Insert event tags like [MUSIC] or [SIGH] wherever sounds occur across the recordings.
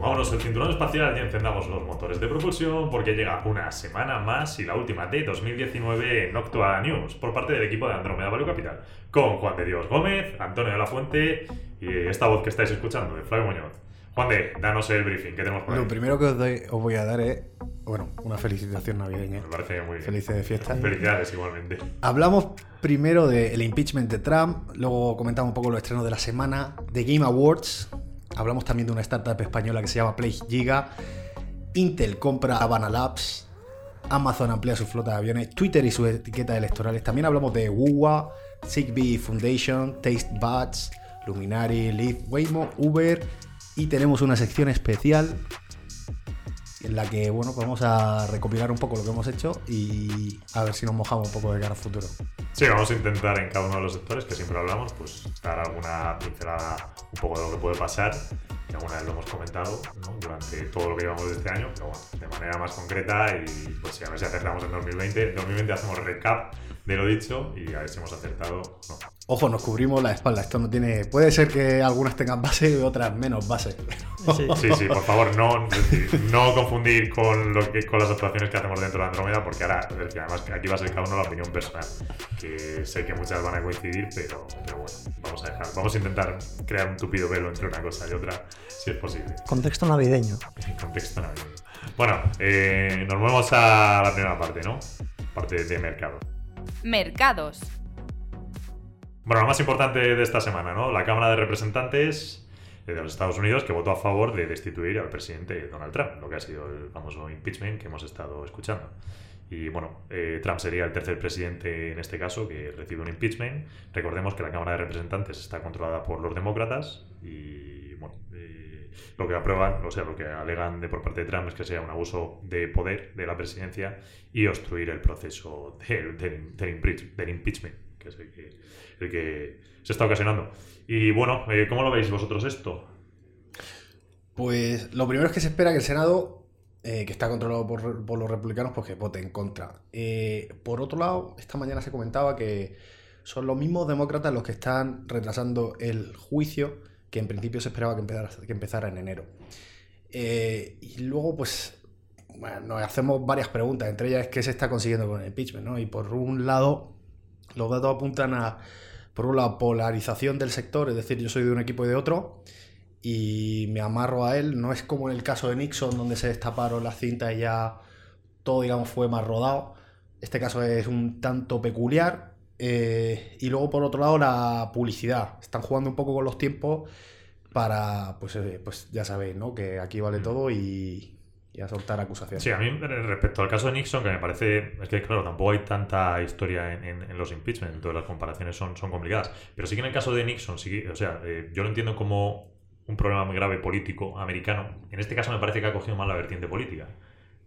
Pongámonos el cinturón espacial y encendamos los motores de propulsión porque llega una semana más y la última de 2019 en Noctua News por parte del equipo de Andrómeda Value Capital con Juan de Dios Gómez, Antonio de la Fuente y esta voz que estáis escuchando de Flavio Muñoz. Juan de, danos el briefing que tenemos por ahí. Lo primero que os, doy- os voy a dar es, bueno, una felicitación navideña. Me parece muy bien. Felices de fiesta. Felicidades igualmente. Hablamos primero del impeachment de Trump, luego comentamos un poco los estrenos de la semana, de Game Awards, hablamos también de una startup española que se llama Play Giga, Intel compra Havana Labs, Amazon amplía su flota de aviones, Twitter y sus etiquetas electorales, también hablamos de WUWA, Zigbee Foundation, Taste Buds, Luminary, Lyft, Waymo, Uber. Y tenemos una sección especial en la que bueno, pues vamos a recopilar un poco lo que hemos hecho y a ver si nos mojamos un poco de cara al futuro. Sí, vamos a intentar en cada uno de los sectores que siempre hablamos, pues dar alguna pincelada un poco de lo que puede pasar, que alguna vez lo hemos comentado ¿no? durante todo lo que llevamos de este año, pero bueno, de manera más concreta y pues a ver si acertamos en 2020. En 2020 hacemos recap de lo dicho y a ver si hemos acertado o no. Ojo, nos cubrimos la espalda. Esto no tiene. Puede ser que algunas tengan base y otras menos base. Sí. Sí, sí, por favor, no, no confundir con, lo que, con las actuaciones que hacemos dentro de Andrómeda, porque ahora, es decir, además, aquí va a ser cada uno la opinión personal, que sé que muchas van a coincidir, pero, pero bueno, vamos a dejar, vamos a intentar crear un tupido velo entre una cosa y otra, si es posible, Contexto navideño. contexto navideño. Bueno, eh, nos movemos a la primera parte, ¿no? Parte de mercado. Mercados. Bueno, lo más importante de esta semana, ¿no? La Cámara de Representantes de los Estados Unidos que votó a favor de destituir al presidente Donald Trump, lo que ha sido el famoso impeachment que hemos estado escuchando. Y bueno, eh, Trump sería el tercer presidente en este caso que recibe un impeachment. Recordemos que la Cámara de Representantes está controlada por los demócratas y bueno, eh, lo que aprueban, o sea, lo que alegan de por parte de Trump es que sea un abuso de poder de la presidencia y obstruir el proceso del, del- del impeach- del impeachment, que es el que, el que se está ocasionando. Y bueno, eh, ¿cómo lo veis vosotros esto? Pues lo primero es que se espera que el Senado, eh, que está controlado por, por los republicanos, pues que vote en contra. Eh, por otro lado, esta mañana se comentaba que son los mismos demócratas los que están retrasando el juicio que en principio se esperaba que empezara, que empezara en enero. Eh, y luego, pues, bueno, nos hacemos varias preguntas, entre ellas qué se está consiguiendo con el impeachment, ¿no? Y por un lado, los datos apuntan a, por un lado, polarización del sector, es decir, yo soy de un equipo y de otro, y me amarro a él. No es como en el caso de Nixon, donde se destaparon las cintas y ya todo, digamos, fue más rodado. Este caso es un tanto peculiar. Eh, y luego, por otro lado, la publicidad. Están jugando un poco con los tiempos para, pues, eh, pues ya sabéis, ¿no? Que aquí vale todo y, y a soltar acusaciones. Sí, a mí eh, respecto al caso de Nixon, que me parece, es que claro, tampoco hay tanta historia en, en- en los impeachment, entonces las comparaciones son, son complicadas. Pero sí que en el caso de Nixon, sí, o sea, eh, yo lo entiendo como un problema muy grave político americano. En este caso me parece que ha cogido más la vertiente política,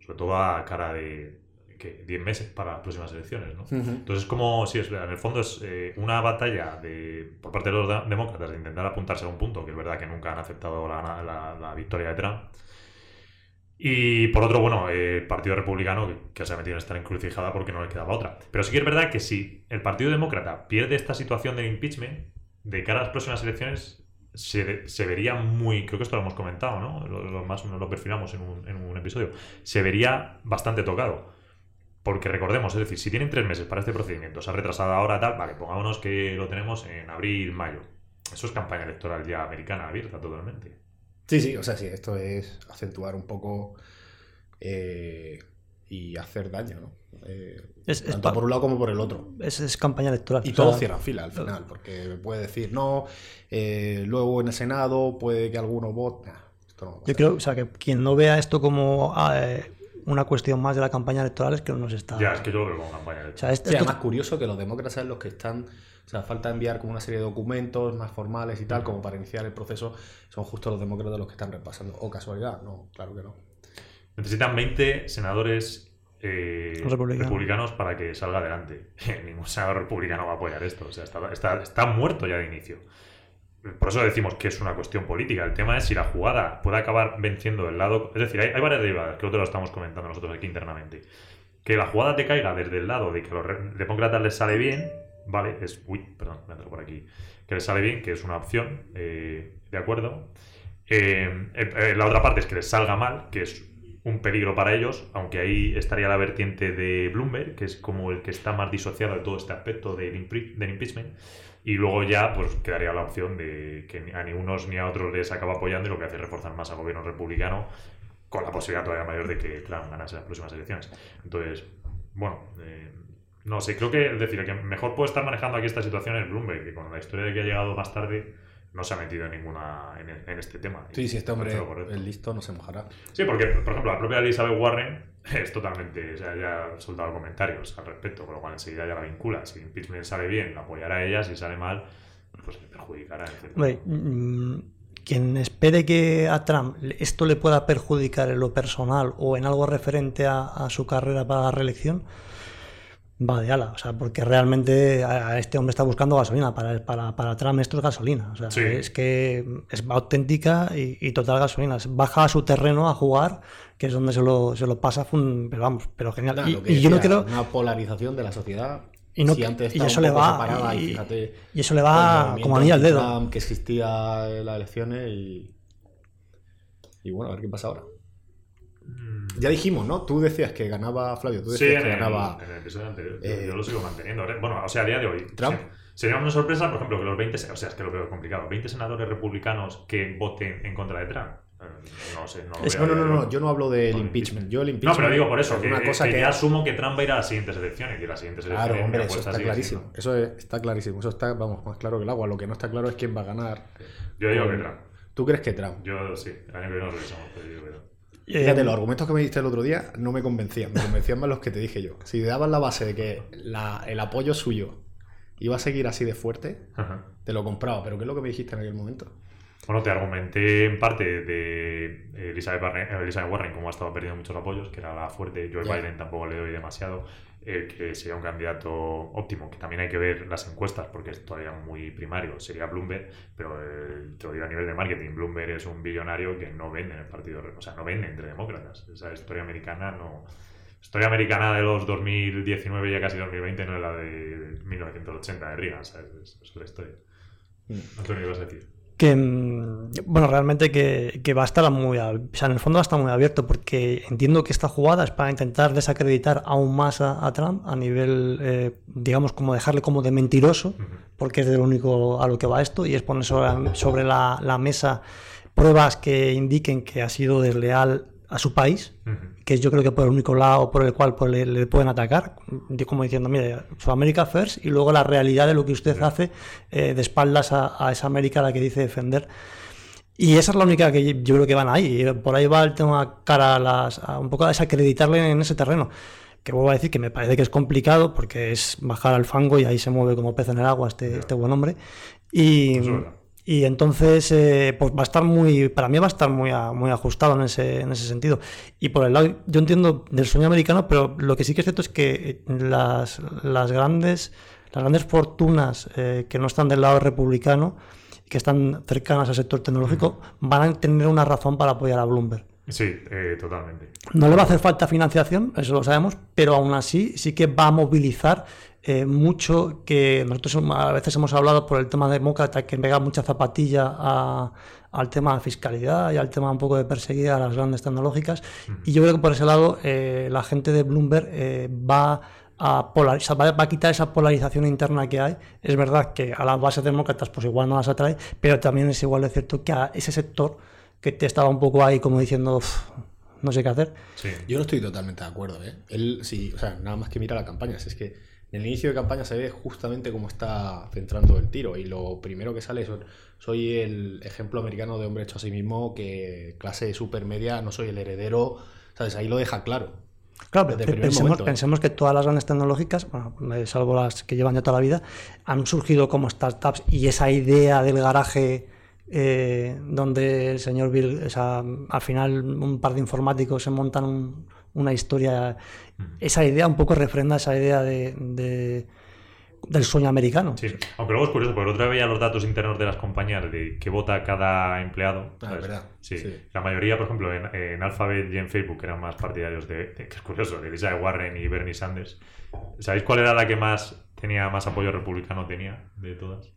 sobre todo a cara de ¿qué? 10 meses para las próximas elecciones, ¿no? Ujú. Entonces, como, sí, es, en el fondo es eh, una batalla de, por parte de los de- demócratas de intentar apuntarse a un punto, que es verdad que nunca han aceptado la, la- la victoria de Trump. Y por otro, bueno, eh, el Partido Republicano, que, que se ha metido en esta encrucijada porque no le quedaba otra. Pero sí que es verdad que si el Partido Demócrata pierde esta situación del impeachment, de cara a las próximas elecciones, se, se vería muy, creo que esto lo hemos comentado, ¿no? Lo, lo más lo perfilamos en un, en un episodio, se vería bastante tocado. Porque recordemos, es decir, si tienen tres meses para este procedimiento, se ha retrasado ahora tal, vale, pongámonos que lo tenemos en abril, mayo. Eso es campaña electoral ya americana abierta totalmente. Sí, sí, o sea, sí, esto es acentuar un poco eh, y hacer daño, ¿no? Eh, Es- es tanto por un lado como por el otro. Es, es campaña electoral. Y o todos sea, cierran fila al final, porque puede decir no, eh, luego en el Senado puede que alguno vote. Nah, no Yo creo o sea, que quien no vea esto como eh, una cuestión más de la campaña electoral es que no nos está. Ya, es que yo lo veo como campaña O electoral. sea, esto- Sí, esto- además curioso que los demócratas son los que están, o sea, falta enviar como una serie de documentos más formales y tal, como para iniciar el proceso, son justo los demócratas los que están repasando. ¿O casualidad? No, claro que no. Necesitan 20 senadores eh, Republicanos. republicanos para que salga adelante. [LAUGHS] Ningún senador republicano va a apoyar esto. O sea, está, está- está muerto ya de inicio. Por eso decimos que es una cuestión política. El tema es si la jugada puede acabar venciendo el lado. Es decir, hay, varias derivadas, que otros lo estamos comentando nosotros aquí internamente. Que la jugada te caiga desde el lado de que los demócratas les sale bien, ¿vale? Es. Uy, perdón, me entro por aquí. Que les sale bien, que es una opción, eh, ¿de acuerdo? Eh, eh, la otra parte es que les salga mal, que es un peligro para ellos, aunque ahí estaría la vertiente de Bloomberg, que es como el que está más disociado de todo este aspecto del impeachment. Y luego ya pues quedaría la opción de que a ni unos ni a otros les acaba apoyando y lo que hace es reforzar más al gobierno republicano con la posibilidad todavía mayor de que Trump ganase las próximas elecciones. Entonces, bueno, eh, no sé, creo que decir, el que mejor puede estar manejando aquí esta situación es Bloomberg, que con la historia de que ha llegado más tarde no se ha metido en ninguna en, en este tema. Sí, sí, este hombre es listo, no se mojará. Sí, porque, por ejemplo, la propia Elizabeth Warren [LAUGHS] es totalmente, o sea, ya ha soltado comentarios al respecto, con lo cual enseguida ya la vincula. Si impeachment sale bien, la apoyará a ella, si sale mal, pues le perjudicará. etc. Hombre, mm, quien espere que a Trump esto le pueda perjudicar en lo personal o en algo referente a, a su carrera para la reelección, va de ala. O sea, porque realmente a este hombre está buscando gasolina. Para, para, para Trump esto es gasolina. O sea, Sí. es que es auténtica y, y total gasolina. Baja a su terreno a jugar, que es donde se lo, se lo pasa, fun- pero vamos, pero genial. Y, lo que y yo no creo... Una polarización de la sociedad. Y, no, si antes y estaba eso le va, separada, y, fíjate, y eso le va movimiento como anillo al dedo. que existía en las elecciones y. Y bueno, a ver qué pasa ahora. Mm, Ya dijimos, ¿no? Tú decías que ganaba Flavio, tú Sí, decías en que el, ganaba. en el episodio anterior. eh, yo lo sigo manteniendo. Bueno, o sea, a día de hoy. ¿Trump? sí. Sería una sorpresa, por ejemplo, que los 20, se- o sea, es que lo veo complicado, 20 senadores republicanos que voten en contra de Trump. Eh, No sé, no lo Es- No, a no, no, no, yo no hablo del el impeachment. Yo el No, impeachment. pero digo por eso, es que, una cosa que que. ya asumo que Trump va a ir a las siguientes elecciones, que las siguientes elecciones. Claro, hombre, eso apuesta está clarísimo. siendo- Eso es- está clarísimo. Eso está, vamos, más claro que el agua. Lo que no está claro es quién va a ganar. Yo digo que Trump. ¿Tú crees que Trump? Yo sí, el año que viene nos revisamos, pero yo Trump. Fíjate, Eh, los argumentos que me diste el otro día no me convencían. Me convencían más los que te dije yo. Si daban la base de que la- el apoyo suyo iba a seguir así de fuerte, Ajá. te lo compraba. Pero ¿qué es lo que me dijiste en aquel momento? Bueno, te argumenté en parte de Elizabeth Warren, eh, Elizabeth Warren como ha estado perdiendo muchos apoyos, que era la fuerte. Joe Ya. Biden tampoco le doy demasiado. Eh, que sería un candidato óptimo, que también hay que ver las encuestas porque es todavía muy primario. Sería Bloomberg, pero eh, te lo digo a nivel de marketing. Bloomberg es un billonario que no vende en el partido, o sea, no vende entre demócratas. Esa historia americana no. Historia americana de los 2019 y ya casi 2020 no es la de 1980 de Reagan, ¿sabes? Es, es otra historia. Antonio, ¿qué vas a decir? Que mm, bueno realmente que, que va a estar muy o sea, en el fondo va a estar muy abierto porque entiendo que esta jugada es para intentar desacreditar aún más a, a Trump a nivel eh, digamos como dejarle como de mentiroso porque es de lo único a lo que va esto y es poner sobre sobre la, la mesa pruebas que indiquen que ha sido desleal a su país Ujú. que es yo creo que por el único lado por el cual pues, le, le pueden atacar, como diciendo, mire, su América First y luego la realidad de lo que usted hace eh, de espaldas a, a esa América a la que dice defender. Y esa es la única que yo creo que van ahí. Y por ahí va el tema cara a, las, a un poco a desacreditarle en ese terreno. Que vuelvo a decir que me parece que es complicado porque es bajar al fango y ahí se mueve como pez en el agua este, este buen hombre. Y, Eso es verdad. Y entonces, eh, pues va a estar muy, para mí va a estar muy, a- muy ajustado en ese, en ese sentido. Y por el lado, yo entiendo del sueño americano, pero lo que sí que es cierto es que las, las grandes, las grandes fortunas eh, que no están del lado republicano, que están cercanas al sector tecnológico, van a tener una razón para apoyar a Bloomberg. Sí, eh, totalmente. No le va a hacer falta financiación, eso lo sabemos, pero aún así sí que va a movilizar eh, mucho que nosotros a veces hemos hablado por el tema demócrata que pega mucha zapatilla a- al tema de fiscalidad y al tema un poco de perseguir a las grandes tecnológicas. Y yo creo que por ese lado eh, la gente de Bloomberg eh, va a polarizar, va va a quitar esa polarización interna que hay. Es verdad que a las bases demócratas pues igual no las atrae, pero también es igual de cierto que a ese sector que te estaba un poco ahí como diciendo "Uf, no sé qué hacer. Sí. Yo no estoy totalmente de acuerdo, ¿eh? Él, sí, o sea, nada más que mira la campaña. si Es que en el inicio de campaña se ve justamente cómo está centrando el tiro. Y lo primero que sale es: soy el ejemplo americano de hombre hecho a sí mismo, que clase supermedia, no soy el heredero. ¿Sabes? Ahí lo deja claro. Claro, pero pensemos, momento, ¿eh? pensemos que todas las grandes tecnológicas, bueno, salvo las que llevan ya toda la vida, han surgido como startups y esa idea del garaje eh, donde el señor Bill, o sea, al final un par de informáticos se montan un- una historia, esa idea un poco refrenda esa idea de, de- del sueño americano. Sí, aunque luego es curioso, porque el otro día veía los datos internos de las compañías de que vota cada empleado. Ah, verdad. Sí. Sí. la mayoría, por ejemplo, en, en Alphabet y en Facebook eran más partidarios de, de- que es curioso, de Elizabeth Warren y Bernie Sanders. ¿Sabéis cuál era la que más tenía más apoyo republicano tenía de todas?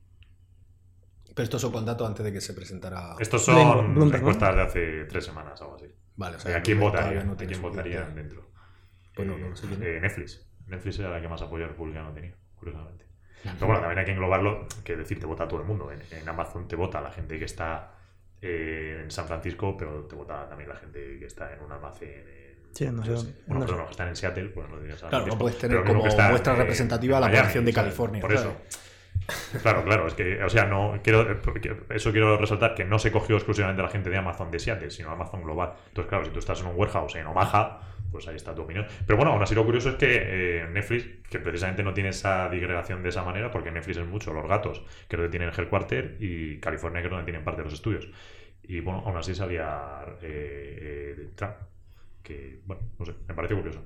Pero estos son con datos antes de que se presentara. Estos son Bloomberg, ¿no? encuestas de hace tres semanas o algo así. Vale, o sea, ¿A quién votaría? no ¿A quién votarían dentro? Pues no, Eh, no lo sé eh, Netflix. Netflix era la que más apoyo republicano tenía, curiosamente. Pero bueno, también hay que englobarlo, que decir, te vota todo el mundo. En, en Amazon te vota la gente que está eh, en San Francisco, pero te vota también la gente que está en un almacén. en- Sí, no sé. Bueno, No sé. perdón, los que están en Seattle, pues no San Claro, no puedes tener pero como muestra en- representativa en la Miami, población de. California, Por eso. Claro, claro, es que, o sea, no quiero, porque eso quiero resaltar que no se cogió exclusivamente la gente de Amazon de Seattle, sino Amazon global. Entonces, claro, si tú estás en un warehouse en Omaha, pues ahí está tu opinión. Pero bueno, aún así lo curioso es que eh, Netflix, que precisamente no tiene esa digregación de esa manera, porque Netflix es mucho los gatos, que es donde tienen el headquarter, y California, que es donde tienen parte de los estudios. Y bueno, aún así salía eh, eh, Trump, que, bueno, no sé, me pareció curioso.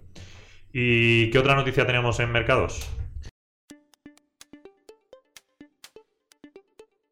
¿Y qué otra noticia tenemos en mercados?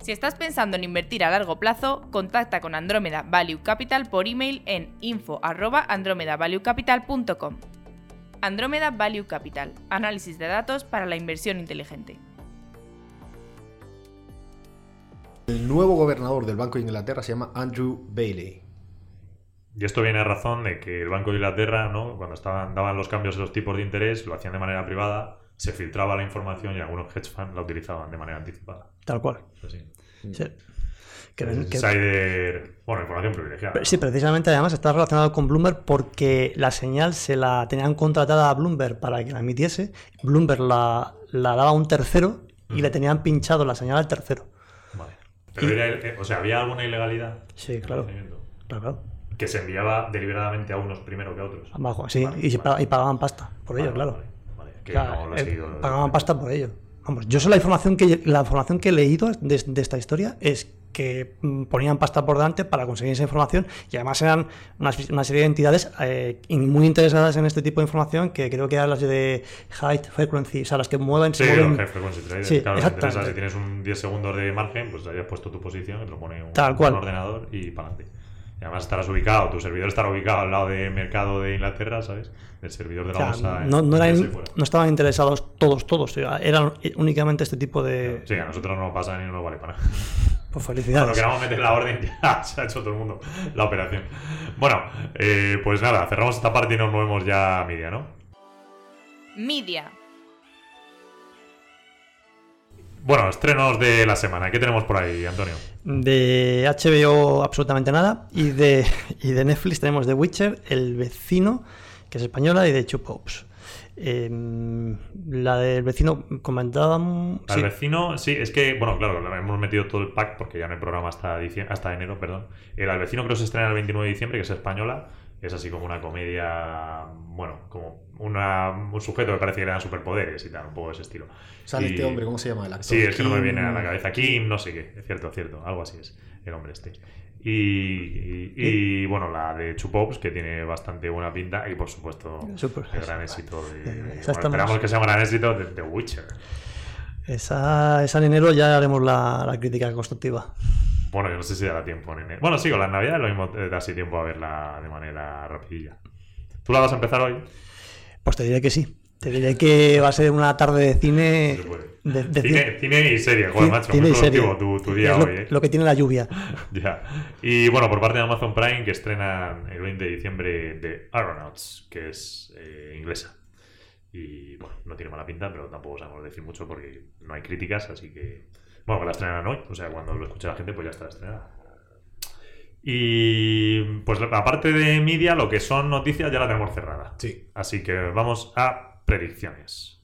Si estás pensando en invertir a largo plazo, contacta con Andrómeda Value Capital por email en info@andromedavaluecapital.com. Andrómeda Value Capital, análisis de datos para la inversión inteligente. El nuevo gobernador del Banco de Inglaterra se llama Andrew Bailey. Y esto viene a razón de que el Banco de Inglaterra, ¿no? cuando estaban, daban los cambios de los tipos de interés, lo hacían de manera privada, se filtraba la información y algunos hedge funds la utilizaban de manera anticipada. Tal cual. Así. Sí. Que- El que- insider, bueno, información privilegiada. Pero Sí, precisamente además está relacionado con Bloomberg porque la señal se la tenían contratada a Bloomberg para que la emitiese. Bloomberg la, la daba a un tercero y le tenían pinchado la señal al tercero. Vale. Pero era el- eh, o sea, había alguna ilegalidad. Sí, claro. en el procedimiento? Claro, claro. Que se enviaba deliberadamente a unos primero que a otros. Abajo, sí. Vale, y, se y pagaban pasta por Vale, ello, claro. Que no lo he eh, pagaban pasta por ello. Vamos, yo sé la información que la información que he leído de, de esta historia es que mm, ponían pasta por delante para conseguir esa información y además eran una, una serie de entidades eh, y muy interesadas en este tipo de información que creo que eran las de high frequency, o sea, las que mueven, Sí, mueven high frequency traders. Sí, claro, interesa, si tienes un 10 segundos de margen, pues hayas puesto tu posición, te lo pone un, Tal cual. un ordenador y para adelante. Y además estarás ubicado, tu servidor estará ubicado al lado del mercado de Inglaterra, ¿sabes? Del servidor de o la sea, bolsa. en- no, no eran- no estaban interesados todos, todos, o sea, eran únicamente este tipo de... Sí, a nosotros no nos pasa ni nos vale para nada. Pues Cuando felicidades. queramos meter la orden, [LAUGHS] ya se ha hecho todo el mundo la operación. Bueno, eh, pues nada, cerramos esta parte y nos movemos ya a media, ¿no? Media. Bueno, estrenos de la semana. ¿Qué tenemos por ahí, Antonio? De HBO absolutamente nada. Y de, [LAUGHS] y de Netflix tenemos The Witcher, El Vecino, que es española, y de Two Popes. Em, la del vecino comentábamos. Sí, vecino, sí, es que, bueno, claro, hemos metido todo el pack porque ya no hay programa hasta, hasta enero, perdón. El Al vecino creo que se estrena el 29 de diciembre, que es española. Es así como una comedia, bueno, como una, un sujeto que parece que le dan superpoderes y tal, un poco de ese estilo. Sale Y- este hombre, ¿cómo se llama? El actor. Sí, es que no me viene a la cabeza. Kim, no sé qué. Es cierto, cierto. Algo así es el hombre este. Y, y- y, bueno, la de Chupops, que tiene bastante buena pinta. Y por supuesto, el gran éxito de. Bueno, esperamos que sea un gran éxito de The Witcher. Esa, esa en enero ya haremos la, la crítica constructiva. Bueno, yo no sé si dará tiempo en enero. Bueno, sí, con las navidades lo mismo te da así tiempo a verla de manera rapidilla. ¿Tú la vas a empezar hoy? Pues te diré que sí. Te diré que va a ser una tarde de cine. De, de Cine, cine y serie, joder, cine- macho. cine muy productivo tu, tu día Es lo, hoy, ¿eh? lo que tiene la lluvia. [LAUGHS] Ya. Y bueno, por parte de Amazon Prime, que estrenan el 20 de diciembre de Aeronauts, que es eh, inglesa. Y bueno, no tiene mala pinta, pero tampoco sabemos decir mucho porque no hay críticas, así que. Bueno, que la estrenan hoy, o sea, cuando lo escuche la gente, pues ya está estrenada. Y pues aparte de media, lo que son noticias ya la tenemos cerrada. Sí. Así que vamos a predicciones.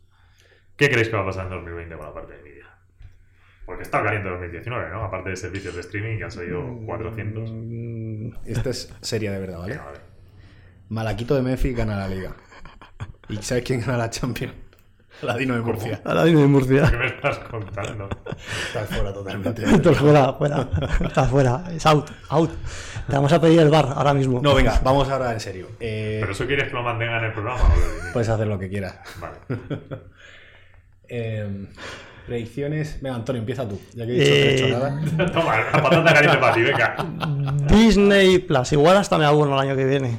¿Qué creéis que va a pasar en 2020 con la parte de media? Porque está caliente 2019, ¿no? Aparte de servicios de streaming que han salido 400. Mm, Esta es seria de verdad, ¿vale? Venga, vale. Malaquito de Memphis gana la liga. ¿Y sabes quién gana la Champions? La Dino de Murcia. a la Dino de Murcia. ¿Qué me estás contando? Estás fuera totalmente. [LAUGHS] Esto fuera, fuera. Está fuera. Es out, out. Te vamos a pedir el bar ahora mismo. No, venga, vamos ahora en serio. Eh, ¿Pero eso quieres que lo mantenga en el programa? o Puedes hacer lo que quieras. Vale. [LAUGHS] Eh, predicciones. Venga, Antonio, empieza tú. Ya que he dicho que no he Eh, hecho nada. [LAUGHS] Toma, la patata caliente para ti, venga. Disney Plus. Igual hasta me abono el año que viene.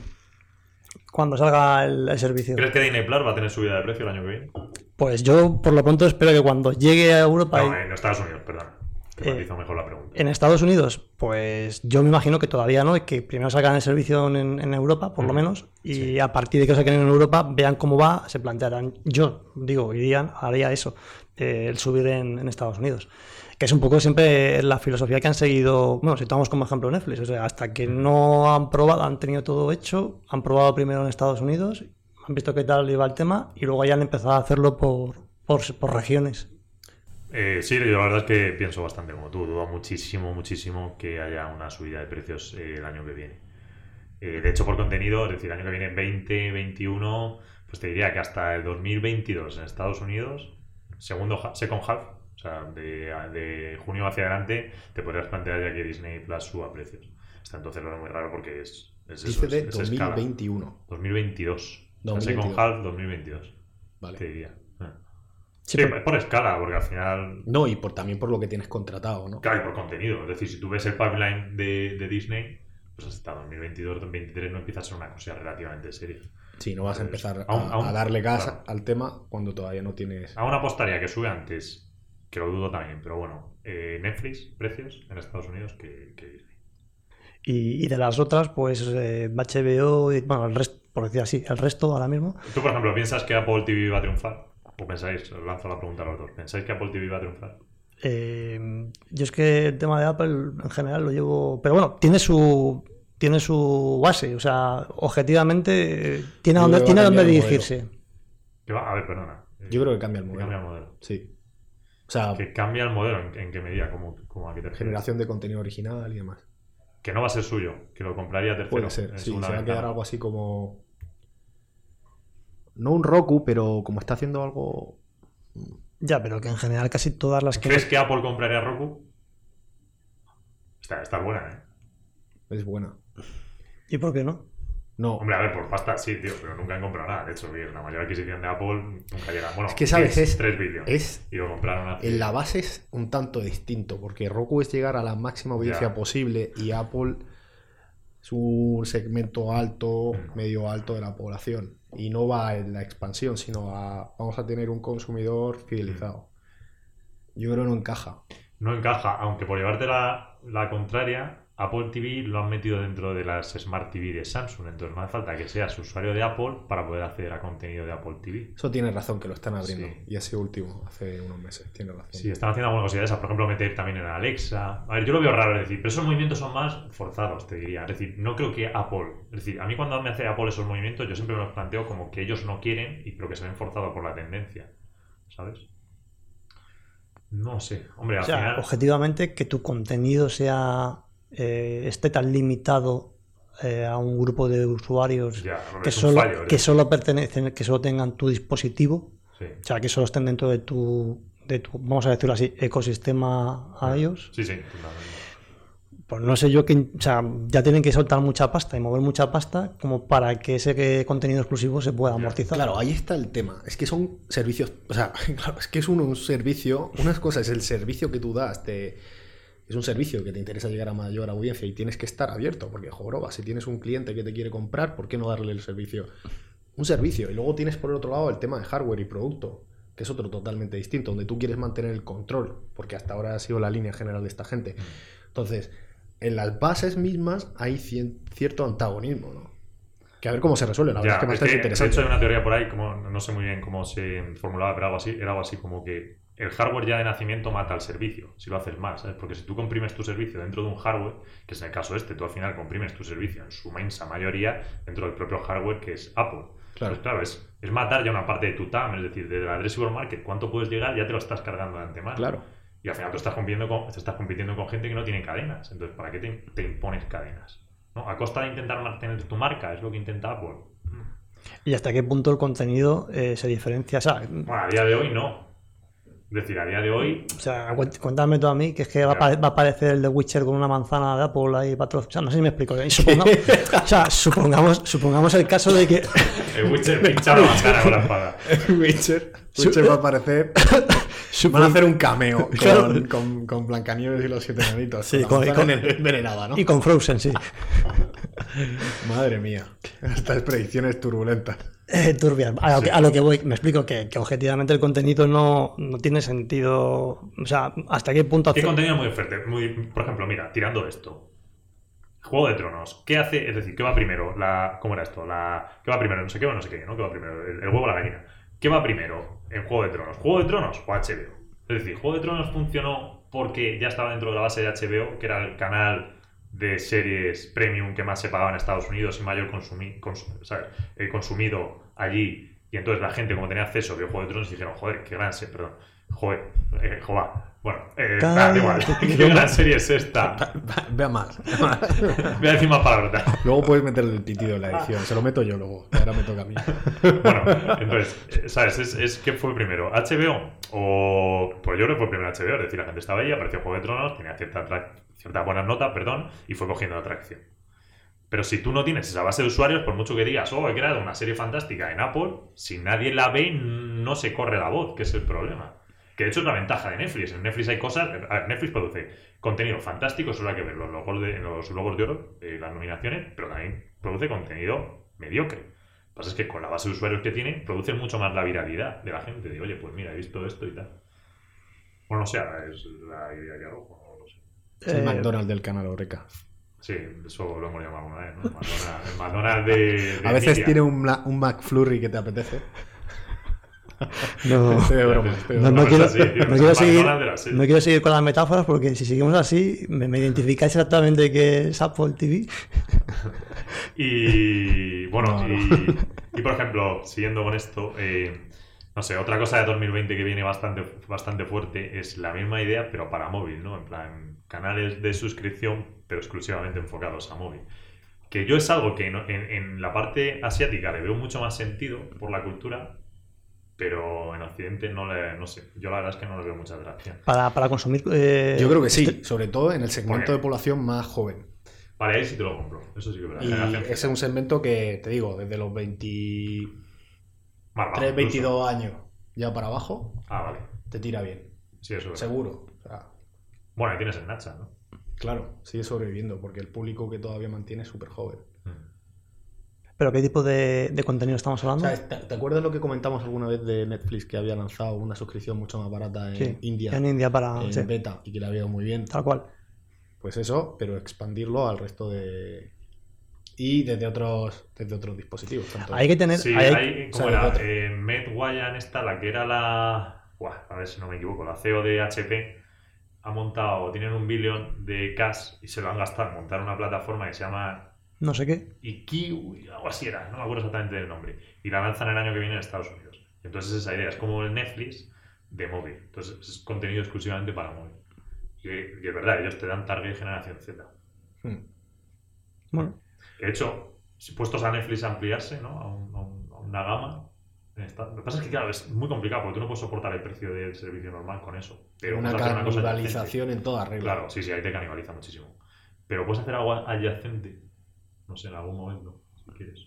Cuando salga el, el servicio. ¿Crees que Disney Plus va a tener subida de precio el año que viene? Pues yo, por lo pronto, espero que cuando llegue a Europa No, en Estados Unidos, perdón. Eh, mejor la pregunta. en Estados Unidos, pues yo me imagino que todavía no, y que primero sacan el servicio en, en Europa, por lo Mm, menos, y a partir de que lo saquen en Europa, vean cómo va, se plantearán. Yo, digo, irían, haría eso, eh, el subir en, en Estados Unidos. Que es un poco siempre la filosofía que han seguido, bueno, si tomamos como ejemplo Netflix, o sea, hasta que no han probado, han tenido todo hecho, han probado primero en Estados Unidos, han visto qué tal iba el tema, y luego ya han empezado a hacerlo por, por, por regiones. Eh, sí, yo la verdad es que pienso bastante como tú. Dudo muchísimo, muchísimo que haya una subida de precios eh, el año que viene. Eh, de hecho, por contenido, es decir, el año que viene 2021, pues te diría que hasta el 2022 en Estados Unidos, segundo second half, sea, de, de junio hacia adelante, te podrías plantear ya que Disney Plus suba precios. Hasta entonces lo veo muy raro porque es, es Dice de es- es escala. 2021. 2022. O sea, 2022. second half 2022, te Vale. diría. Ah. Sí, Sí, pero- por escala, porque al final No, y por, también por lo que tienes contratado, ¿no? Claro, y por contenido. Es decir, si tú ves el pipeline de, de Disney, pues hasta 2022, 2023 no empieza a ser una cosa relativamente seria. Sí, no vas a empezar a, Aún- aún- a darle gas claro. al tema cuando todavía no tienes. Aún apostaría que sube antes, que lo dudo también, pero bueno, eh, Netflix, precios en Estados Unidos que, que Disney. Y, y de las otras, pues eh, HBO, y, bueno, el resto, por decir así, el resto ahora mismo. ¿Tú, por ejemplo, piensas que Apple TV va a triunfar? ¿O pensáis, os lanzo la pregunta a los dos, ¿pensáis que Apple TV va a triunfar? Eh, yo es que el tema de Apple en general lo llevo. Pero bueno, tiene su tiene su base. O sea, objetivamente eh, tiene a Yo dónde, tiene a dónde dirigirse. Que va- a ver, perdona. Yo creo que cambia el modelo. cambia el modelo. Sí. O sea, Que cambia el modelo, ¿en, en qué medida? ¿Cómo, cómo a qué te refieres? generación de contenido original y demás. Que no va a ser suyo, que lo compraría tercero. Puede ser, en sí. Se va a quedar algo así como. No un Roku, pero como está haciendo algo. Ya, pero que en general casi todas las que. ¿Crees que Apple compraría Roku? Está, está buena, ¿eh? Es buena. ¿Y por qué no? No, Hombre, a ver, por pasta sí, tío, pero nunca han comprado nada. De hecho, que la mayor adquisición de Apple nunca llega. Bueno, Es que, ¿sabes? Es- 3 billones. es Y lo compraron hace... En la base es un tanto distinto, porque Roku es llegar a la máxima audiencia Ya. posible y Apple es un segmento alto, Mm. medio alto de la población. Y no va en la expansión, sino a vamos a tener un consumidor fidelizado. Yo creo que no encaja. No encaja, aunque por llevarte la, la contraria, Apple TV lo han metido dentro de las Smart TV de Samsung. Entonces no hace falta que seas usuario de Apple para poder acceder a contenido de Apple TV. Eso tiene razón que lo están abriendo. Sí. Y ese último, hace unos meses, tiene razón. Sí, están haciendo algunas cosillas, por ejemplo, meter también en Alexa. A ver, yo lo veo raro, es decir, pero esos movimientos son más forzados, te diría. Es decir, no creo que Apple, es decir, a mí cuando me hace Apple esos movimientos, yo siempre me los planteo como que ellos no quieren y creo que se ven forzados por la tendencia, ¿sabes? No sé, hombre, al O sea, final... objetivamente, que tu contenido sea eh, esté tan limitado eh, a un grupo de usuarios Ya, que, solo, fallo, que es- solo pertenecen, que solo tengan tu dispositivo, Sí. o sea, que solo estén dentro de tu, de tu vamos a decirlo así, ecosistema a ellos. Sí, sí. Pues no sé yo que, o sea, ya tienen que soltar mucha pasta y mover mucha pasta como para que ese contenido exclusivo se pueda amortizar. Claro, ahí está el tema. Es que son servicios. O sea, [LAUGHS] claro, es que es un, un servicio. Unas cosas es el servicio que tú das. te- es un servicio que te interesa llegar a mayor audiencia y tienes que estar abierto. Porque, joroba, si tienes un cliente que te quiere comprar, ¿por qué no darle el servicio? Un servicio. Y luego tienes por el otro lado el tema de hardware y producto, que es otro totalmente distinto, donde tú quieres mantener el control. Porque hasta ahora ha sido la línea general de esta gente. Entonces, en las bases mismas hay cien- cierto antagonismo, ¿no? Que a ver cómo se resuelve. La verdad Ya, es que me es que, de interesante. hecho hay una teoría por ahí, como, no sé muy bien cómo se formulaba, pero algo así, era algo así como que el hardware ya de nacimiento mata al servicio, si lo haces mal, ¿sabes? Porque si tú comprimes tu servicio dentro de un hardware, que es en el caso este, tú al final comprimes tu servicio en su inmensa mayoría dentro del propio hardware que es Apple. Claro. Pues claro, es, es matar ya una parte de tu TAM, es decir, del addressable market, cuánto puedes llegar, ya te lo estás cargando de antemano. Claro. Y al final tú estás compitiendo con, te estás compitiendo con gente que no tiene cadenas. Entonces, ¿para qué te, te impones cadenas? ¿No? A costa de intentar mantener tu marca, es lo que intenta Apple. ¿Y hasta qué punto el contenido eh, se diferencia? O sea, Bueno, a día de hoy no. Es decir, a día de hoy o sea, cuént- cuéntame tú a mí que es que va a, apare- va a aparecer el de Witcher con una manzana de Apple ahí patrocinado. O sea, no sé si me explico. [LAUGHS] Suponga- o sea, supongamos, supongamos el caso de que. el Witcher pincha la manzana con la espada. [LAUGHS] Witcher. Va a aparecer. [LAUGHS] Van a hacer un cameo [LAUGHS] con, Claro. con, con Blancanieves y los siete enanitos. Sí, con, con- envenenada, ¿no? Y con Frozen, sí. [LAUGHS] Madre mía. Estas predicciones turbulentas. Eh, turbia. A lo, que, Sí. a lo que voy, me explico que, que objetivamente el contenido no, no tiene sentido. O sea, ¿hasta qué punto ¿Qué hace- contenido muy fuerte? Muy, por ejemplo, mira, tirando esto. Juego de Tronos. ¿Qué hace? Es decir, ¿qué va primero? La, ¿Cómo era esto? La, ¿Qué va primero? No sé qué o no sé qué, ¿no? ¿Qué va primero? El, el huevo o la gallina. ¿Qué va primero en Juego de Tronos? ¿Juego de Tronos o HBO? Es decir, Juego de Tronos funcionó porque ya estaba dentro de la base de HBO, que era el canal de series premium que más se pagaba en Estados Unidos y mayor consumi- cons- ¿sabes? Eh, consumido allí. Y entonces la gente, como tenía acceso, vio Juego de Tronos y dijeron, joder, qué gran perdón, joder, eh. Bueno, eh, Cállate. da igual, qué gran [LAUGHS] serie es esta. [LAUGHS] Vea más. Voy a decir más [LAUGHS] palabras. Luego puedes meterle el pitido en la edición. Se lo meto yo luego. Ahora me toca a mí. Bueno, entonces, eh, ¿sabes? Es, es ¿Qué fue primero? ¿HBO? O. Pues yo creo que fue primero HBO, es decir, la gente estaba ahí, apareció Juego de Tronos, tenía cierta, cierta buena nota, perdón, y fue cogiendo atracción. Pero si tú no tienes esa base de usuarios, por mucho que digas, oh, he creado una serie fantástica en Apple, si nadie la ve, no se corre la voz, que es el problema. Que de hecho es la ventaja de Netflix. En Netflix hay cosas. a ver, Netflix produce contenido fantástico, solo hay que ver los logos de, los logos de oro, eh, las nominaciones, pero también produce contenido mediocre. Lo que pasa es que con la base de usuarios que tiene, produce mucho más la viralidad de la gente. De, oye, pues mira, he visto esto y tal. Bueno, no sé, ahora es la idea que hago. no lo sé. Es el Eh, McDonald's del canal Oreca. Sí, eso lo hemos llamado alguna vez, ¿no? McDonald's, el McDonald's de, [LAUGHS] de A veces tiene un, un McFlurry que te apetece. [LAUGHS] No, Estoy de broma. estoy de no, broma. no quiero, no seguir, no quiero con las metáforas porque si seguimos así, me, me identificáis exactamente que es Apple TV. [LAUGHS] Y bueno, No, y, y, por ejemplo, siguiendo con esto, eh, no sé, otra cosa de 2020 que viene bastante, bastante fuerte es la misma idea, pero para móvil, ¿no? En plan, canales de suscripción, pero exclusivamente enfocados a móvil. Que yo es algo que en, en la parte asiática le veo mucho más sentido por la cultura, pero en Occidente no le, no sé, yo la verdad es que no le veo mucha atracción. Para, para consumir. eh, Yo creo que sí, este- sobre todo en el segmento de población más joven. Vale, ahí sí te lo compro, eso sí que es verdad. Y ese es un segmento que, te digo, desde los 23, Más bajo, incluso. 22 años ya para abajo, Ah, vale. te tira bien. Sí, eso es. Seguro. O sea, Bueno, ahí tienes el Nacha, ¿no? claro, sigue sobreviviendo porque el público que todavía mantiene es súper joven. ¿Pero qué tipo de, de contenido estamos O hablando? sea, ¿te, te acuerdas lo que comentamos alguna vez de Netflix que había lanzado una suscripción mucho más barata en Sí, India, En India para. en sí, beta, y que le había ido muy bien? tal cual. Pues eso, pero expandirlo al resto de... Y desde otros, desde otros dispositivos. Tanto... Hay que tener. Sí, hay- hay, ¿cómo o sea, era? Eh, Met Guayan esta, la que era la... Buah, a ver si no me equivoco, la CEO de HP ha montado, tienen un billón de cash y se lo han gastado en montar una plataforma que se llama No sé qué. Ikiwi, algo así era, no me acuerdo exactamente del nombre. Y la lanzan el año que viene en Estados Unidos. Entonces esa idea es como el Netflix de móvil. Entonces es contenido exclusivamente para móvil. Y, y es verdad, ellos te dan target generación Z. Hmm. Bueno, De hecho, si puestos a Netflix a ampliarse ¿no? a, un- a un- a una gama, lo que pasa es que, claro, es muy complicado porque tú no puedes soportar el precio del servicio normal con eso. Pero una puedes hacer cosa canibalización en toda regla. Claro, sí, sí, ahí te canibaliza muchísimo. Pero puedes hacer algo adyacente, no sé, en algún momento, si quieres.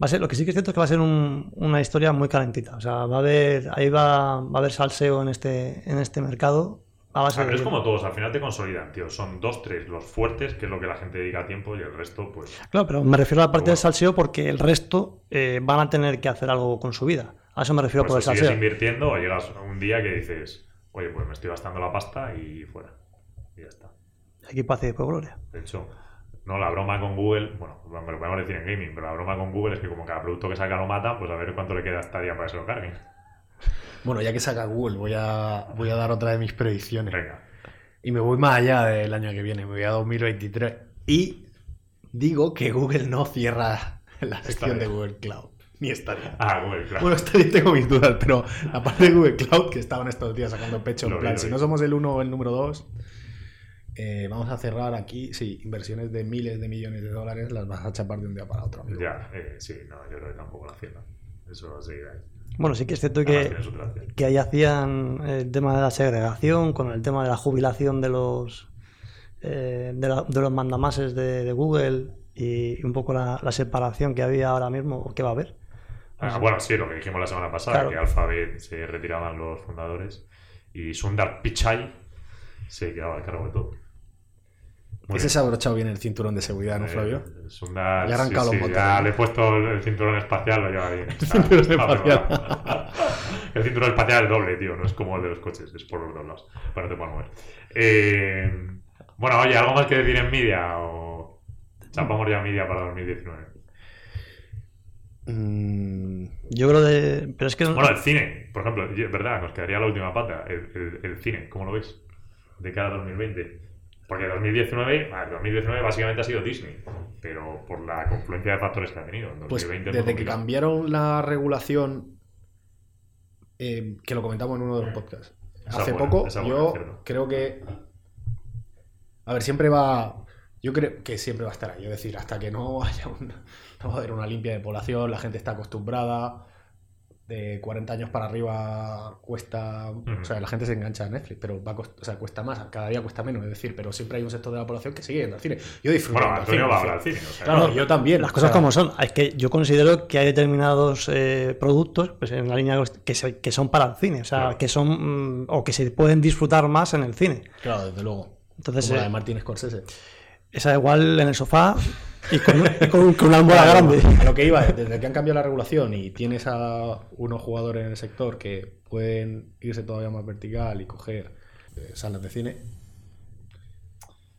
va a ser, lo que sí que es cierto es que va a ser un- una historia muy calentita. O sea, va a haber. Ahí va, va a haber salseo en este, en este mercado. a base pero de- es como todos, al final te consolidan, tío. Son dos, tres los fuertes, que es lo que la gente dedica tiempo, y el resto, pues. Claro, pero me refiero a la parte del salseo porque el resto eh, van a tener que hacer algo con su vida. A eso me refiero Por por el eso sigues salseo. invirtiendo o llegas un día que dices, oye, pues me estoy gastando la pasta y fuera. Y ya está. Aquí paz y después gloria. De hecho, no, la broma con Google, bueno, me lo podemos decir en gaming, pero la broma con Google es que como cada producto que saca lo mata, pues a ver cuánto le queda día para que se lo carguen. Bueno, ya que saca Google, voy a, voy a dar otra de mis predicciones. Venga. Y me voy más allá del año que viene, me voy a 2023. Y digo que Google no cierra la sección de Google Cloud. ni Stadia. Ah, Google, claro. Bueno, Stadia tengo mis dudas, pero la parte de Google Cloud que estaban estos días sacando pecho, Lo en vi, plan, si no somos el uno o el número dos, eh, vamos a cerrar aquí, sí, inversiones de miles de millones de dólares las vas a chapar de un día para otro. amigo. Ya, eh, sí, no, yo creo que tampoco lo hacían. Eso seguirá. ahí. Bueno, sí que es cierto que, que ahí hacían el tema de la segregación, con el tema de la jubilación de los eh, de, la- de los mandamases de, de Google y un poco la, la separación que había ahora mismo, o que va a haber. Ah, bueno, sí, lo que dijimos la semana pasada, Claro. que Alphabet se retiraban los fundadores y Sundar Pichai se quedaba al cargo de todo. Muy Ese bien. se ha abrochado bien el cinturón de seguridad, ¿no, Eh, Flavio? Sundar, Le ha arrancado sí, los sí, botones. ya le he puesto el cinturón espacial, lo lleva bien. [LAUGHS] Está- cinturón está espacial. [LAUGHS] el cinturón espacial es doble, tío, no es como el de los coches, es por los dos lados, para no te puedas mover. Eh, bueno, oye, ¿algo más que decir en media o chapamos ya media para 2019? Mm, Yo creo de. Pero es que. Bueno, el cine, por ejemplo, es verdad, nos quedaría la última pata. El, el- el cine, ¿cómo lo ves? De cara a 2020. Porque 2019, a ver, 2019 básicamente ha sido Disney, pero por la confluencia de factores que ha tenido. En 2020 Pues es muy desde que cambiaron la regulación, eh, que lo comentamos en uno de los podcasts, Esa hace buena, poco, buena, yo creo que... A ver, siempre va... Yo creo que siempre va a estar ahí. Es decir, hasta que no [LAUGHS] haya una, no va a haber una limpia de población, la gente está acostumbrada. De 40 años para arriba cuesta. O sea, la gente se engancha a Netflix, pero va a cost- o sea, cuesta más, cada día cuesta menos. Es decir, pero siempre hay un sector de la población que sigue yendo al cine. Yo disfruto Bueno, al cine, Antonio va al cine. O sea, Claro, yo también. Las o cosas sea, como son. Es que yo considero que hay determinados eh, productos pues, en la línea que, se- que son para el cine, o sea, Claro. que son mm, o que se pueden disfrutar más en el cine. Claro, desde luego. Entonces, Como la eh, de Martin Scorsese. esa igual en el sofá y con, y con- con una almohada Claro, grande. A lo que iba, desde que han cambiado la regulación y tienes a unos jugadores en el sector que pueden irse todavía más vertical y coger eh, salas de cine.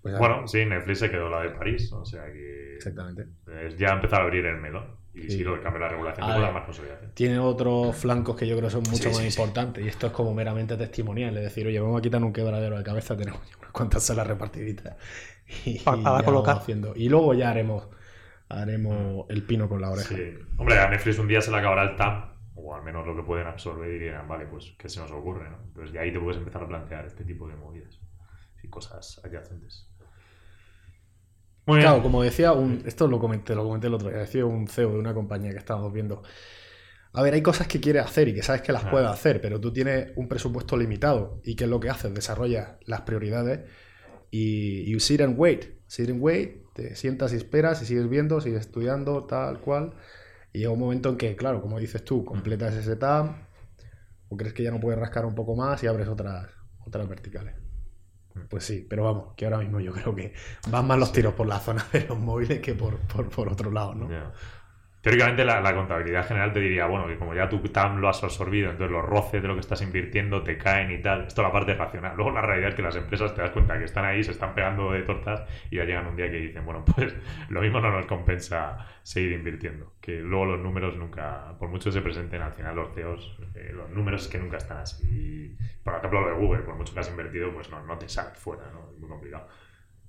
Pues Bueno, sí, Netflix se quedó la de París, o sea que exactamente. eh, ya ha empezado a abrir el melón. Y Sí. si lo cambia la regulación, te dar más posibilidades. Tiene otros flancos que yo creo son mucho Sí, más sí, sí. importantes. Y esto es como meramente testimonial. Es decir, oye, vamos a quitar un quebradero de cabeza, tenemos ya unas cuantas salas repartiditas. Y, Pa- para vamos colocar. haciendo. Y luego ya haremos, haremos el pino con la oreja. Sí. Hombre, a Netflix un día se le acabará el TAM, o al menos lo que pueden absorber y dirán, vale, pues, ¿qué se nos ocurre? ¿no? Entonces, de ahí te puedes empezar a plantear este tipo de movidas y cosas adyacentes. Muy bien. Claro, como decía, un, esto lo comenté, lo comenté el otro día, decía un CEO de una compañía que estábamos viendo. A ver, hay cosas que quieres hacer y que sabes que las Ah. puedes hacer, pero tú tienes un presupuesto limitado. ¿Y qué es lo que haces? Desarrollas las prioridades y you sit and wait. Sit and wait, te sientas y esperas y sigues viendo, sigues estudiando, tal cual. Y llega un momento en que, claro, como dices tú, completas ese tab o crees que ya no puedes rascar un poco más y abres otras, otras verticales. Pues sí, pero vamos, que ahora mismo yo creo que van más los tiros por la zona de los móviles que por, por, por otro lado, ¿no? Teóricamente la, la contabilidad general te diría, bueno, que como ya tu TAM lo has absorbido, entonces los roces de lo que estás invirtiendo te caen y tal. Esto es la parte racional. Luego la realidad es que las empresas te das cuenta que están ahí, se están pegando de tortas y ya llegan un día que dicen, bueno, [LAUGHS] pues lo mismo no nos compensa seguir invirtiendo. Que luego los números nunca, por mucho que se presenten al final los CEOs, eh, los números es que nunca están así. Y, por ejemplo, lo de Google, por mucho que has invertido, pues no, no te sale fuera, ¿no? Es muy complicado.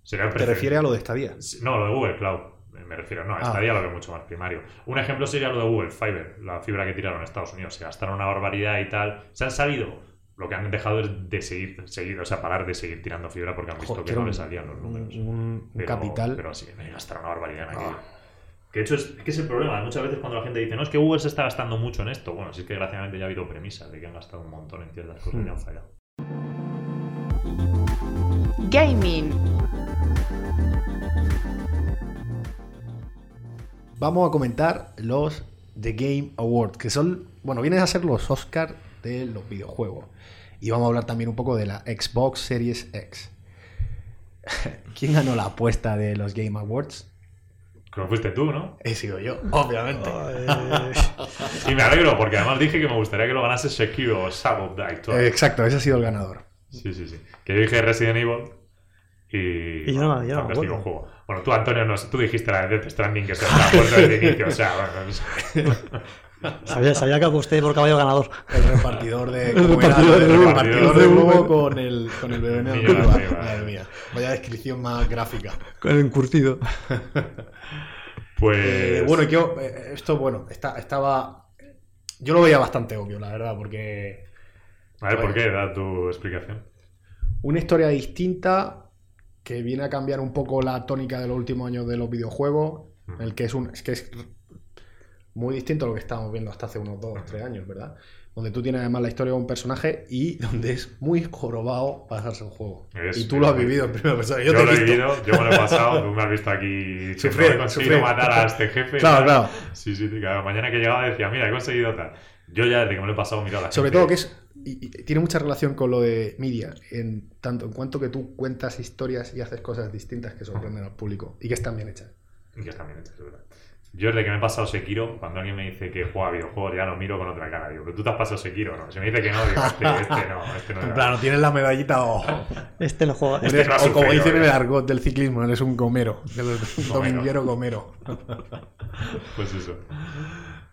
Sería ¿Te refieres a lo de estadía? No, lo de Google Cloud. Me refiero, no, a Ah. esta día lo veo mucho más primario. Un ejemplo sería lo de Google Fiber, la fibra que tiraron en Estados Unidos. Se gastaron una barbaridad y tal. Se han salido. Lo que han dejado es de seguir, seguir o sea, parar de seguir tirando fibra porque han visto Joder, que no un- les salían los números. Un, un Pero- capital. Pero sí, me gastaron una barbaridad en aquello. Ah. Que de hecho es, es que es el problema. Muchas veces cuando la gente dice, no, es que Google se está gastando mucho en esto. Bueno, sí es que desgraciadamente ya ha habido premisas de que han gastado un montón en ciertas cosas y Hmm. han fallado. Gaming. Vamos a comentar los The Game Awards, que son, bueno, vienen a ser los Oscars de los videojuegos. Y vamos a hablar también un poco de la Xbox Series X. [LAUGHS] ¿Quién ganó la apuesta de los Game Awards? Creo que fuiste tú, ¿no? He sido yo, obviamente. Y me alegro porque además dije que me gustaría que lo ganase Sekiro o Shadow. Eh, Exacto, ese ha sido el ganador. Sí, sí, sí. Que yo dije Resident Evil y. Y yo no me- yo no me fantástico acuerdo. juego. Bueno, tú, Antonio, no, sé, tú dijiste la de Death Stranding que se me ha puesto desde [LAUGHS] el inicio. O sea, bueno, sabía, sabía que aposté por caballo ganador. El repartidor de. el de huevo. repartidor de huevo con el, con el bebé Madre mía. Vaya descripción más gráfica. Con el encurtido. Pues. Eh, bueno, yo, eh, esto, bueno, está, estaba. Yo lo veía bastante obvio, la verdad, porque. A ver, ¿por pues- qué? Da tu explicación. Una historia distinta que viene a cambiar un poco la tónica de los últimos años de los videojuegos. Mm. El que es un. Es que es muy distinto a lo que estábamos viendo hasta hace unos dos o tres años, ¿verdad? Donde tú tienes además la historia de un personaje y donde es muy jorobado pasarse el juego. Es- y tú lo has vivido en primera persona. Yo, Yo, te lo he vivido, yo me lo he pasado, [LAUGHS] tú me has visto aquí. Sufrir, he conseguido matar a este jefe. Claro, claro. Sí, sí, sí, cada mañana que llegaba decía, mira, he conseguido tal. Yo ya desde que me lo he pasado, mira la Sobre gente- todo que es. Y, y tiene mucha relación con lo de media, en tanto en cuanto que tú cuentas historias y haces cosas distintas que sorprenden al público y que están bien hechas. Y que está bien hecho, es verdad. Yo desde que me he pasado Sekiro, cuando alguien me dice que juega videojuegos, ya lo miro con otra cara. Digo, ¿pero tú te has pasado Sekiro no? Si me dice que no, digo, este, este no, este no. En plan, no tienes la medallita o. [LAUGHS] Este no juega. Este ha o como dicen en el argot del ciclismo, eres un gomero. del Gomero. dominguero gomero. Pues eso.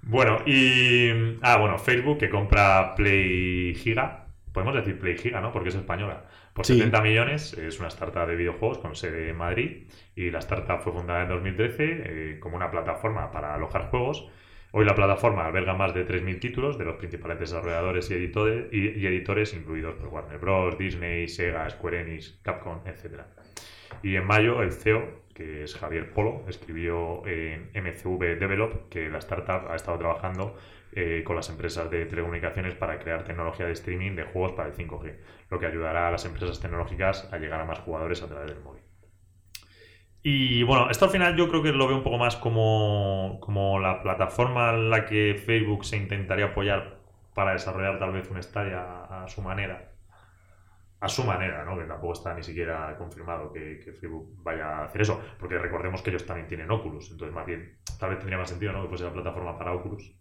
Bueno, y. Ah, bueno, Facebook que compra Play Giga. Podemos decir Play Giga, ¿no? Porque es española. Por Sí. 70 millones, es una startup de videojuegos con sede en Madrid. Y la startup fue fundada en 2013 eh, como una plataforma para alojar juegos. Hoy la plataforma alberga más de 3.000 títulos de los principales desarrolladores y editores, y, y editores incluidos por Warner Bros., Disney, Sega, Square Enix, Capcom, etc. Y en mayo el CEO, que es Javier Polo, escribió en MCV Develop que la startup ha estado trabajando eh, con las empresas de telecomunicaciones para crear tecnología de streaming de juegos para el 5G, lo que ayudará a las empresas tecnológicas a llegar a más jugadores a través del móvil. Y bueno, esto al final yo creo que lo veo un poco más como, como la plataforma en la que Facebook se intentaría apoyar para desarrollar tal vez un Stadia a, a su manera. A su manera, ¿no? Que tampoco está ni siquiera confirmado que, que Facebook vaya a hacer eso. Porque recordemos que ellos también tienen Oculus. Entonces, más bien, tal vez tendría más sentido, ¿no? Que fuese la plataforma para Oculus.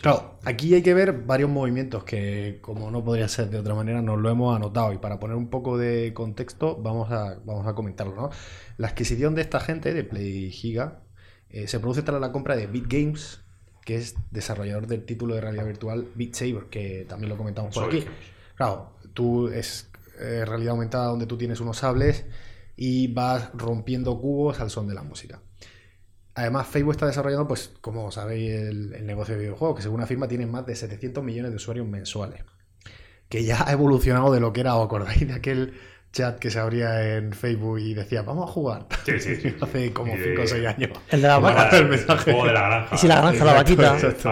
Claro, aquí hay que ver varios movimientos que, como no podría ser de otra manera, nos lo hemos anotado. Y para poner un poco de contexto, vamos a, vamos a comentarlo. ¿no? La adquisición de esta gente, de Play Giga, eh, se produce tras la compra de Beat Games, que es desarrollador del título de realidad virtual Beat Saber, que también lo comentamos por aquí. Claro, tú es eh, realidad aumentada donde tú tienes unos sables y vas rompiendo cubos al son de la música. Además, Facebook está desarrollando, pues, como sabéis, el, el negocio de videojuegos, que según afirma tiene más de 700 millones de usuarios mensuales. Que ya ha evolucionado de lo que era, ¿os acordáis de aquel chat que se abría en Facebook y decía, vamos a jugar? Sí, sí, sí. [LAUGHS] Hace como Y de- 5 o 6 años. El de la vaca. el mensaje. juego de la granja. Y si la granja, la vaquita. exacto.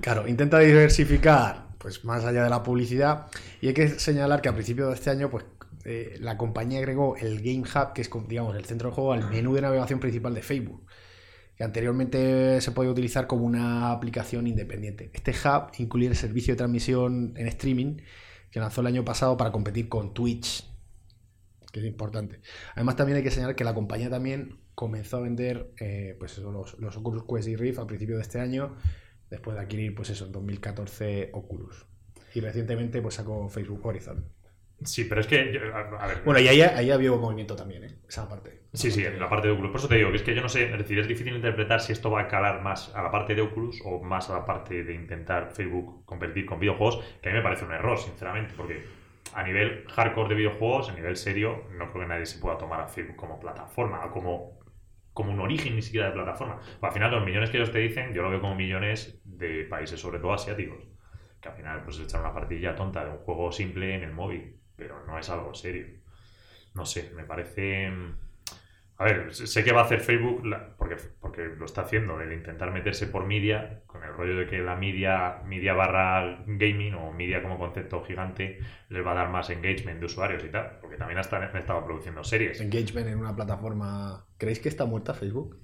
Claro, intenta diversificar, pues más allá de la publicidad. Y hay que señalar que a principios de este año, pues eh, la compañía agregó el Game Hub, que es digamos el centro de juego, al menú de navegación principal de Facebook, que anteriormente se podía utilizar como una aplicación independiente. Este hub incluye el servicio de transmisión en streaming que lanzó el año pasado para competir con Twitch, que es importante. Además, también hay que señalar que la compañía también comenzó a vender eh, pues los, los Oculus Quest y Rift a principios de este año, después de adquirir, pues eso, en 2014 Oculus. Y recientemente pues sacó Facebook Horizon. Sí, pero es que. yo- a, a ver. Bueno, y ahí, ahí había movimiento también, ¿eh? Esa parte. Sí, sí, en la parte de Oculus. Por eso te digo que es que yo no sé, es decir, es difícil interpretar si esto va a calar más a la parte de Oculus o más a la parte de intentar Facebook competir con videojuegos, que a mí me parece un error, sinceramente, porque a nivel hardcore de videojuegos, a nivel serio, no creo que nadie se pueda tomar a Facebook como plataforma o como, como un origen ni siquiera de plataforma. Al final, los millones que ellos te dicen, yo lo veo como millones de países, sobre todo asiáticos, que al final pues echar una partilla tonta de un juego simple en el móvil, pero no es algo serio. No sé, me parece... A ver, sé que va a hacer Facebook, la- porque, porque lo está haciendo, el intentar meterse por media, con el rollo de que la media, media barra gaming o media como concepto gigante les va a dar más engagement de usuarios y tal, porque también hasta han estado produciendo series. Engagement en una plataforma. ¿Creéis que está muerta Facebook?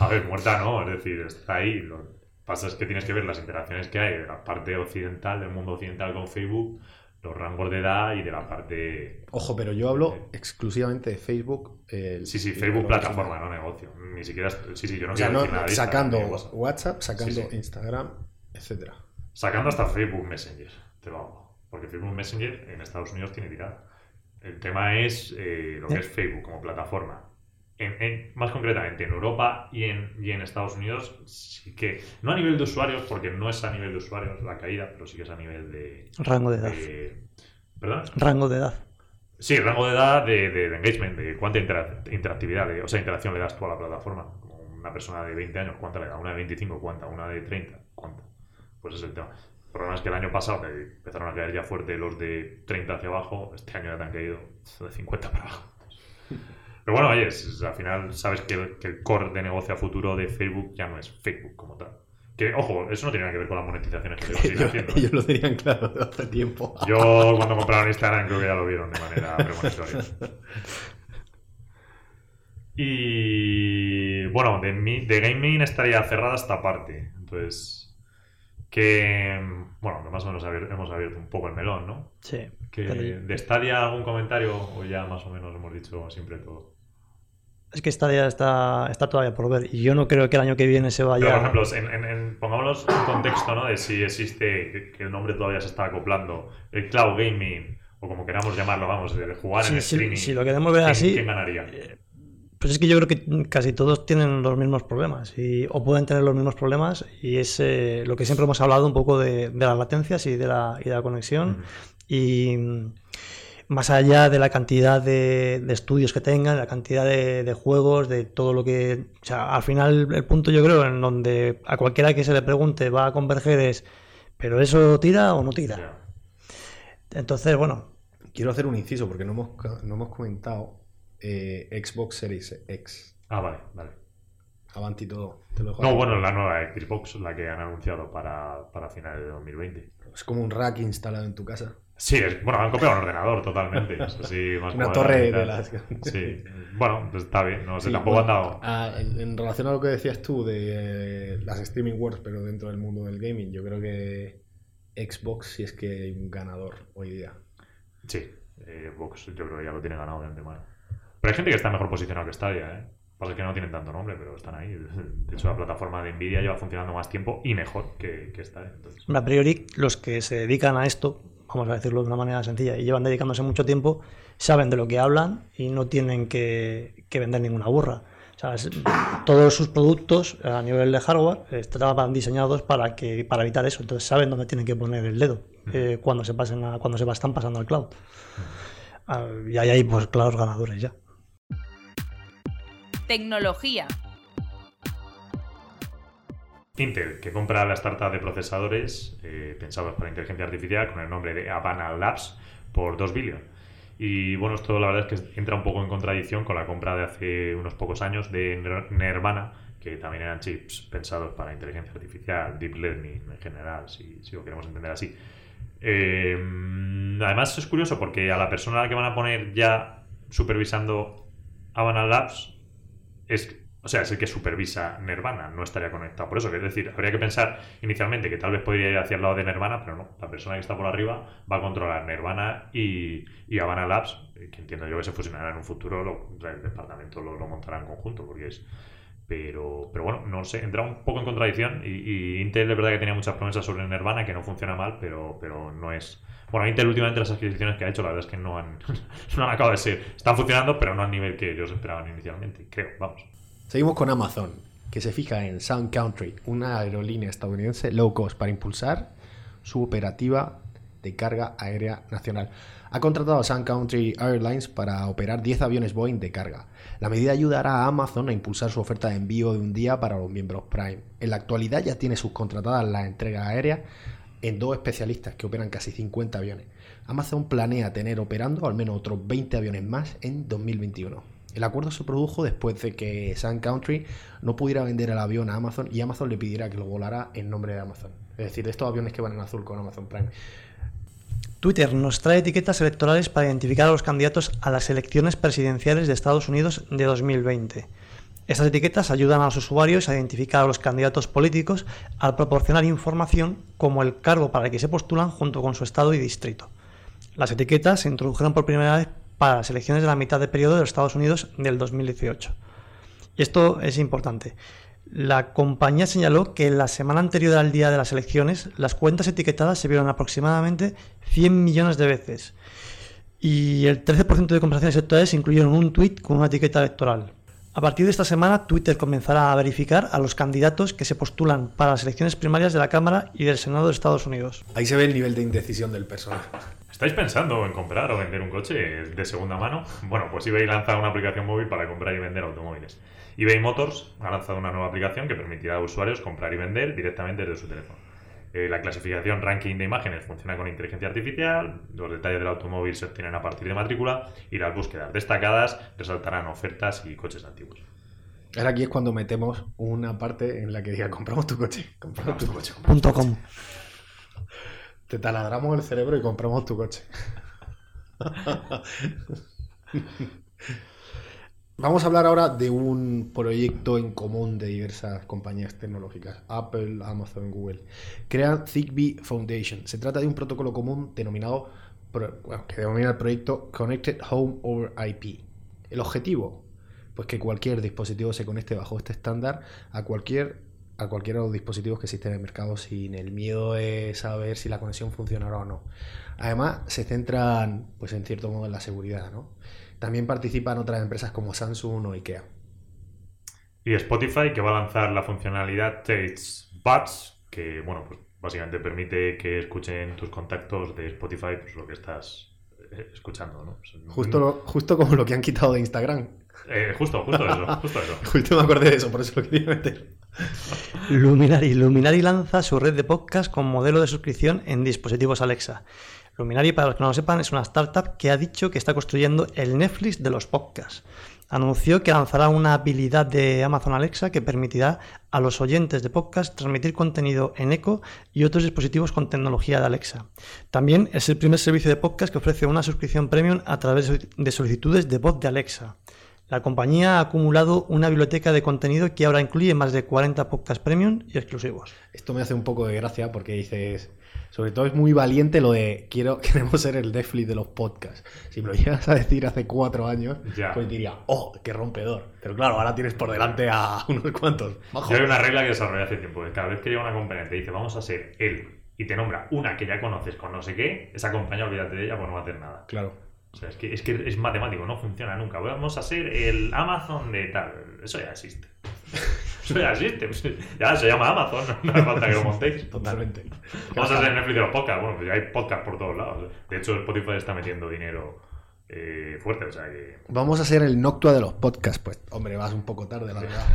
A ver, muerta no, es decir, está ahí. Lo que pasa es que tienes que ver las interacciones que hay de la parte occidental, del mundo occidental con Facebook, los rangos de edad y de la parte... Ojo, pero yo hablo exclusivamente de Facebook. el- Sí, sí, Facebook plataforma, no negocio. Ni siquiera... Sí, sí, yo no quiero no, decir nada Instagram sacando de WhatsApp. WhatsApp, sacando Sí, sí. Instagram, etcétera. Sacando hasta Facebook Messenger, te lo hago. Porque Facebook Messenger en Estados Unidos tiene tirada. El tema es eh, lo que es Facebook como plataforma. En, en- más concretamente en Europa y en, y en Estados Unidos, sí que, no a nivel de usuarios, porque no es a nivel de usuarios la caída, pero sí que es a nivel de... Rango de edad. de- ¿Perdón? Rango de edad. Sí, rango de edad de, de- de engagement, de cuánta intera- interactividad, de- o sea, interacción le das tú a la plataforma. Como una persona de 20 años, ¿cuánta le da? Una de 25, ¿cuánta? Una de 30, ¿cuánta? Pues ese es el tema. El problema es que el año pasado empezaron a caer ya fuerte los de 30 hacia abajo, este año ya te han caído de 50 para abajo. Pero bueno, oye, es- al final sabes que el, que el core de negocio a futuro de Facebook ya no es Facebook como tal. Que, ojo, eso no tiene nada que ver con las monetizaciones que [LAUGHS] siguen ellos, haciendo. ¿eh? ellos lo tenían claro de hace tiempo. Yo cuando compraron Instagram creo que ya lo vieron de manera [LAUGHS] premonitoria. Y bueno, de, mi- de gaming estaría cerrada esta parte. Entonces, que bueno, que más o menos abier- hemos abierto un poco el melón, ¿no? Sí. Que de Stadia algún comentario o ya más o menos hemos dicho siempre todo. Es que Stadia está, está todavía por ver. Y yo no creo que el año que viene se Pero, vaya. por ejemplo, en, en- en- pongámonos en contexto, ¿no? De si existe, que, el nombre todavía se está acoplando, el cloud gaming, o como queramos llamarlo, vamos, de jugar Sí, en sí, streaming. si lo queremos ver ¿quién- así, ¿Quién ganaría? Pues es que yo creo que casi todos tienen los mismos problemas y, o pueden tener los mismos problemas y es eh, lo que siempre hemos hablado un poco de, de las latencias y de la, y de la conexión Ujú. y mm, más allá de la cantidad de, de estudios que tengan, la cantidad de, de juegos, de todo lo que... O sea, al final el punto yo creo en donde a cualquiera que se le pregunte va a converger es, ¿pero eso tira o no tira? Entonces, bueno, Quiero hacer un inciso porque no hemos, no hemos comentado eh, Xbox Series X. Ah, vale, vale. Avanti todo. Te lo dejo No, bueno, la nueva Xbox, la que han anunciado para, para finales de 2020. Es como un rack instalado en tu casa. Sí, es, bueno, han copiado un ordenador totalmente. es así, [LAUGHS] más Una torre de las... Sí, bueno, pues está bien, no sé, Sí, tampoco bueno, han dado. ah, en en relación a lo que decías tú de eh, las streaming wars, pero dentro del mundo del gaming, yo creo que Xbox sí es que hay un ganador hoy día. Sí, eh, Xbox yo creo que ya lo tiene ganado de antemano. Pero hay gente que está mejor posicionado que Stadia, ¿eh? Pasa que no tienen tanto nombre, pero están ahí. De hecho, la plataforma de Nvidia lleva funcionando más tiempo y mejor que, que Stadia. Entonces, A priori, los que se dedican a esto, vamos a decirlo de una manera sencilla, y llevan dedicándose mucho tiempo, saben de lo que hablan y no tienen que, que vender ninguna burra. O sea, es- todos sus productos a nivel de hardware estaban diseñados para que para evitar eso. Entonces saben dónde tienen que poner el dedo eh, cuando se pasen a- cuando se están pasando al cloud. Ah, y ahí hay pues claros ganadores ya. Tecnología. Intel, que compra la startup de procesadores eh, pensados para inteligencia artificial con el nombre de Havana Labs por 2 billones. Y bueno, esto la verdad es que entra un poco en contradicción con la compra de hace unos pocos años de Ner- Nervana, que también eran chips pensados para inteligencia artificial, deep learning en general, si, si lo queremos entender así. Eh, además es curioso porque a la persona a la que van a poner ya supervisando Havana Labs es, o sea, es el que supervisa Nirvana, no estaría conectado. Por eso, es decir, habría que pensar inicialmente que tal vez podría ir hacia el lado de Nirvana, pero no. La persona que está por arriba va a controlar Nirvana y, y Labs, eh, que entiendo yo que se fusionará en un futuro, lo- el departamento lo, lo montará en conjunto, porque es. Pero, pero bueno, no sé, entra un poco en contradicción. Y, y Intel es verdad que tenía muchas promesas sobre Nirvana, que no funciona mal, pero, pero no es. Bueno, Intel últimamente las adquisiciones que ha hecho, la verdad es que no han, [LAUGHS] no han acabado de ser. Están funcionando, pero no al nivel que ellos esperaban inicialmente, creo, vamos. Seguimos con Amazon, que se fija en Sun Country, una aerolínea estadounidense low cost para impulsar su operativa de carga aérea nacional. Ha contratado a Sun Country Airlines para operar 10 aviones Boeing de carga. La medida ayudará a Amazon a impulsar su oferta de envío de un día para los miembros Prime. En la actualidad ya tiene subcontratadas las entregas aéreas en dos especialistas que operan casi 50 aviones. Amazon planea tener operando al menos otros 20 aviones más en 2021. El acuerdo se produjo después de que Sun Country no pudiera vender el avión a Amazon y Amazon le pidiera que lo volara en nombre de Amazon. Es decir, estos aviones que van en azul con Amazon Prime. Twitter nos trae etiquetas electorales para identificar a los candidatos a las elecciones presidenciales de Estados Unidos de 2020. Estas etiquetas ayudan a los usuarios a identificar a los candidatos políticos al proporcionar información como el cargo para el que se postulan junto con su estado y distrito. Las etiquetas se introdujeron por primera vez para las elecciones de la mitad de periodo de los Estados Unidos del 2018. Y esto es importante. La compañía señaló que la semana anterior al día de las elecciones, las cuentas etiquetadas se vieron aproximadamente 100 millones de veces. Y el 13% de conversaciones electorales incluyeron un tweet con una etiqueta electoral. A partir de esta semana, Twitter comenzará a verificar a los candidatos que se postulan para las elecciones primarias de la Cámara y del Senado de Estados Unidos. Ahí se ve el nivel de indecisión del personaje. ¿Estáis pensando en comprar o vender un coche de segunda mano? [LAUGHS] Bueno, pues eBay lanza una aplicación móvil para comprar y vender automóviles. eBay Motors ha lanzado una nueva aplicación que permitirá a usuarios comprar y vender directamente desde su teléfono. Eh, la clasificación ranking de imágenes funciona con inteligencia artificial, los detalles del automóvil se obtienen a partir de matrícula y las búsquedas destacadas resaltarán ofertas y coches antiguos. Ahora aquí es cuando metemos una parte en la que diga compramos tu coche, compramos tu coche. Punto com. Te taladramos el cerebro y compramos tu coche. Vamos a hablar ahora de un proyecto en común de diversas compañías tecnológicas, Apple, Amazon, Google. Crean Zigbee Foundation. Se trata de un protocolo común denominado, bueno, que denomina el proyecto Connected Home over IP. El objetivo, pues que cualquier dispositivo se conecte bajo este estándar a cualquier a cualquiera de los dispositivos que existen en el mercado sin el miedo de saber si la conexión funcionará o no. Además, se centran, pues en cierto modo, en la seguridad, ¿no? También participan otras empresas como Samsung o IKEA. Y Spotify, que va a lanzar la funcionalidad Taste Buds, que, bueno, pues básicamente permite que escuchen tus contactos de Spotify pues, lo que estás eh, escuchando, ¿no? Justo, lo- justo como lo que han quitado de Instagram. eh, justo, justo eso, justo eso. [LAUGHS] Justo me acordé de eso, por eso lo quería meter. Luminary. Luminary lanza su red de podcast con modelo de suscripción en dispositivos Alexa. Luminary, para los que no lo sepan, es una startup que ha dicho que está construyendo el Netflix de los podcasts. Anunció que lanzará una habilidad de Amazon Alexa que permitirá a los oyentes de podcast transmitir contenido en Echo y otros dispositivos con tecnología de Alexa. También es el primer servicio de podcast que ofrece una suscripción premium a través de solicitudes de voz de Alexa. La compañía ha acumulado una biblioteca de contenido que ahora incluye más de 40 podcasts premium y exclusivos. Esto me hace un poco de gracia porque dices, sobre todo es muy valiente lo de quiero, [LAUGHS] queremos ser el Netflix de los podcasts. Si me lo llegas a decir hace cuatro años, Ya. pues diría, oh, qué rompedor. Pero claro, ahora tienes por delante a [LAUGHS] unos cuantos. Yo hay una regla que desarrollé hace tiempo, que cada vez que llega una compañía y te dice vamos a ser él y te nombra una que ya conoces con no sé qué, esa compañía olvídate de ella pues no va a hacer nada. Claro. O sea, es que, es que es matemático, no funciona nunca. Vamos a ser el Amazon de tal. Eso ya existe. [LAUGHS] Eso ya existe. Ya se llama Amazon, [LAUGHS] no hace falta que lo montéis. Totalmente. Vamos a ser Netflix de los podcasts. Bueno, pues ya hay podcasts por todos lados. De hecho, Spotify está metiendo dinero eh, fuerte. O sea que. Vamos a ser el Noctua de los podcasts. Pues, hombre, vas un poco tarde, la verdad.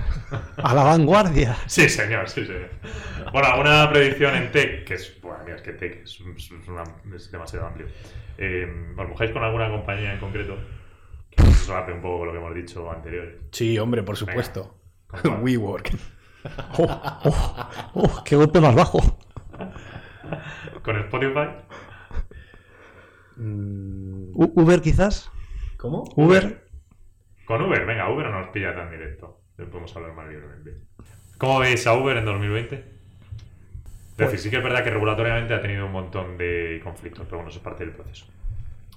A la vanguardia. Sí, señor, sí, señor. Bueno, una predicción en tech, que es. Bueno, mira, es que tech es, es una- es demasiado amplio. Eh, ¿Os mojáis con alguna compañía en concreto? Que se un poco con lo que hemos dicho anterior. Sí, hombre, por supuesto. ¿Con cuál? WeWork. Oh, oh, oh, ¡Qué golpe más bajo! ¿Con Spotify? Mm, Uber quizás. ¿Cómo? Uber. Con Uber, venga, Uber no nos pilla tan directo. Le podemos hablar más libremente. ¿Cómo veis a Uber en 2020? Es Pues decir, sí que es verdad que regulatoriamente ha tenido un montón de conflictos, pero bueno, eso es parte del proceso.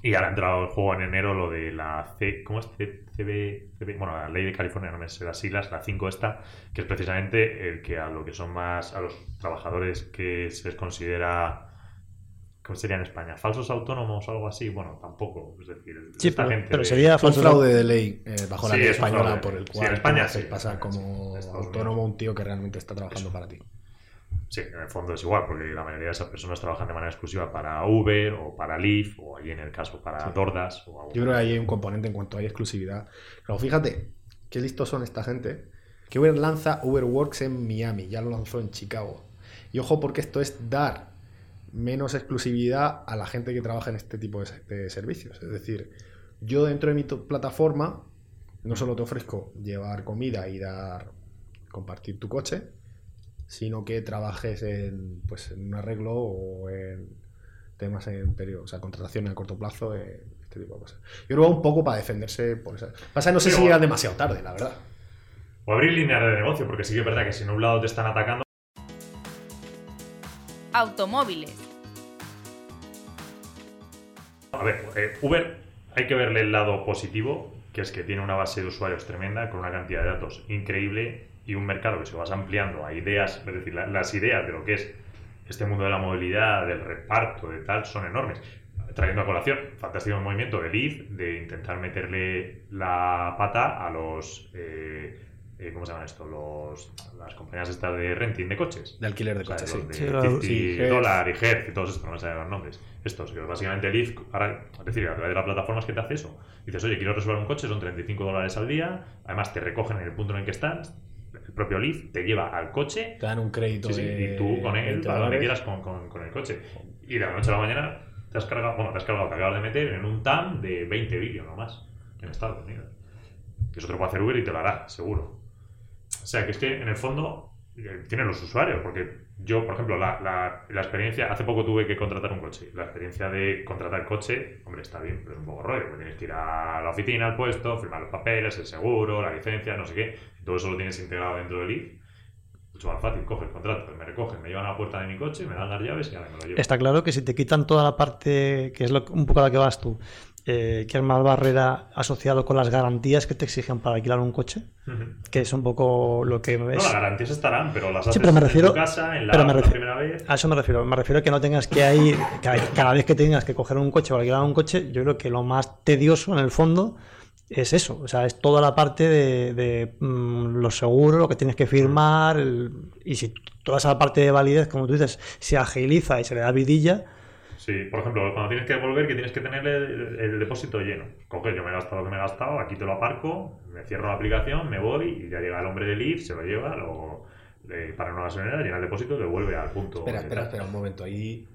Y ahora ha entrado en juego en enero lo de la C, ¿cómo es? C- CB, CB, bueno, la ley de California, no me sé las siglas, la 5 esta, que es precisamente el que a lo que son más, a los trabajadores que se les considera, ¿cómo sería en España? ¿Falsos autónomos o algo así? Bueno, tampoco, es decir, Sí, esta pero, gente pero de- sería un falso. fraude de ley eh, bajo la ley es española por el Sí, cual en España pasar en como autónomo un tío que realmente está trabajando para ti. Sí, en el fondo es igual, porque la mayoría de esas personas trabajan de manera exclusiva para Uber o para Lyft o allí en el caso para Sí. Dordas o algo. Yo creo que ahí hay un componente en cuanto hay exclusividad. Pero fíjate, qué listos son esta gente. Que Uber lanza Uber Works en Miami, ya lo lanzó en Chicago. Y ojo porque esto es dar menos exclusividad a la gente que trabaja en este tipo de, se- de servicios. Es decir, yo dentro de mi plataforma no solo te ofrezco llevar comida y dar compartir tu coche, sino que trabajes en, pues, en un arreglo o en temas en periodo, o sea, contratación a corto plazo, eh, este tipo de cosas. Yo creo un poco para defenderse por esa. Pasa, no sé si llega demasiado tarde, la verdad. O abrir líneas de negocio, porque sí que es verdad que si en un lado te están atacando, Automóviles. A ver, eh, Uber hay que verle el lado positivo, que es que tiene una base de usuarios tremenda, con una cantidad de datos increíble y un mercado que se vas ampliando a ideas, es decir, la- las ideas de lo que es este mundo de la movilidad, del reparto, de tal, son enormes. Trayendo a colación, fantástico movimiento de Leaf de intentar meterle la pata a los. eh, eh, ¿Cómo se llaman esto? Los, las compañías estas de renting de coches. De alquiler de O sea, coches, sí. de Sí, la- 50 sí, Hertz. Dollar y Hertz y todos estos, no me salen los nombres. Estos, que básicamente Leaf, ahora, es decir, a través de las plataformas que te hace eso, dices, oye, quiero reservar un coche, son 35 dólares al día, además te recogen en el punto en el que estás, el propio Leaf te lleva al coche Te dan un crédito Sí, sí, de y tú con él 20 para donde quieras con, con- con el coche. Y de la noche a la mañana te has cargado, bueno, te has cargado, te acabas de meter en un TAM de 20 vídeos nomás en Estados Unidos. Que eso te lo puede hacer Uber y te lo hará, seguro. O sea, que es que en el fondo eh, tienen los usuarios, porque yo, por ejemplo, la, la- experiencia, hace poco tuve que contratar un coche. La experiencia de contratar coche, hombre, está bien, pero es un poco rollo, porque tienes que ir a la oficina, al puesto, firmar los papeles, el seguro, la licencia, no sé qué. Todo eso lo tienes integrado dentro del IF. Mucho más fácil, coge el contrato, me recogen, me llevan a la puerta de mi coche, me dan las llaves y ahora me lo llevo. Está claro que si te quitan toda la parte, que es lo, un poco a la que vas tú, eh, que es más barrera asociado con las garantías que te exigen para alquilar un coche, que es un poco lo que No, es... las garantías estarán, pero las Sí, haces pero me en tu casa, en la, pero me la refiero- primera vez. A eso me refiero. Me refiero a que no tengas que ir, cada, cada vez que tengas que coger un coche o alquilar un coche, yo creo que lo más tedioso en el fondo es eso. O sea, es toda la parte de, de, mm, los seguros, lo que tienes que firmar, el- y si toda esa parte de validez, como tú dices, se agiliza y se le da vidilla, Sí, por ejemplo, cuando tienes que devolver, que tienes que tener el, el depósito lleno. Coge, yo me he gastado lo que me he gastado, aquí te lo aparco, me cierro la aplicación, me voy y ya llega el hombre del IF, se lo lleva, lo, le para una gasolinera, llena el depósito y devuelve al punto. Espera, espera, espera un momento. Ahí,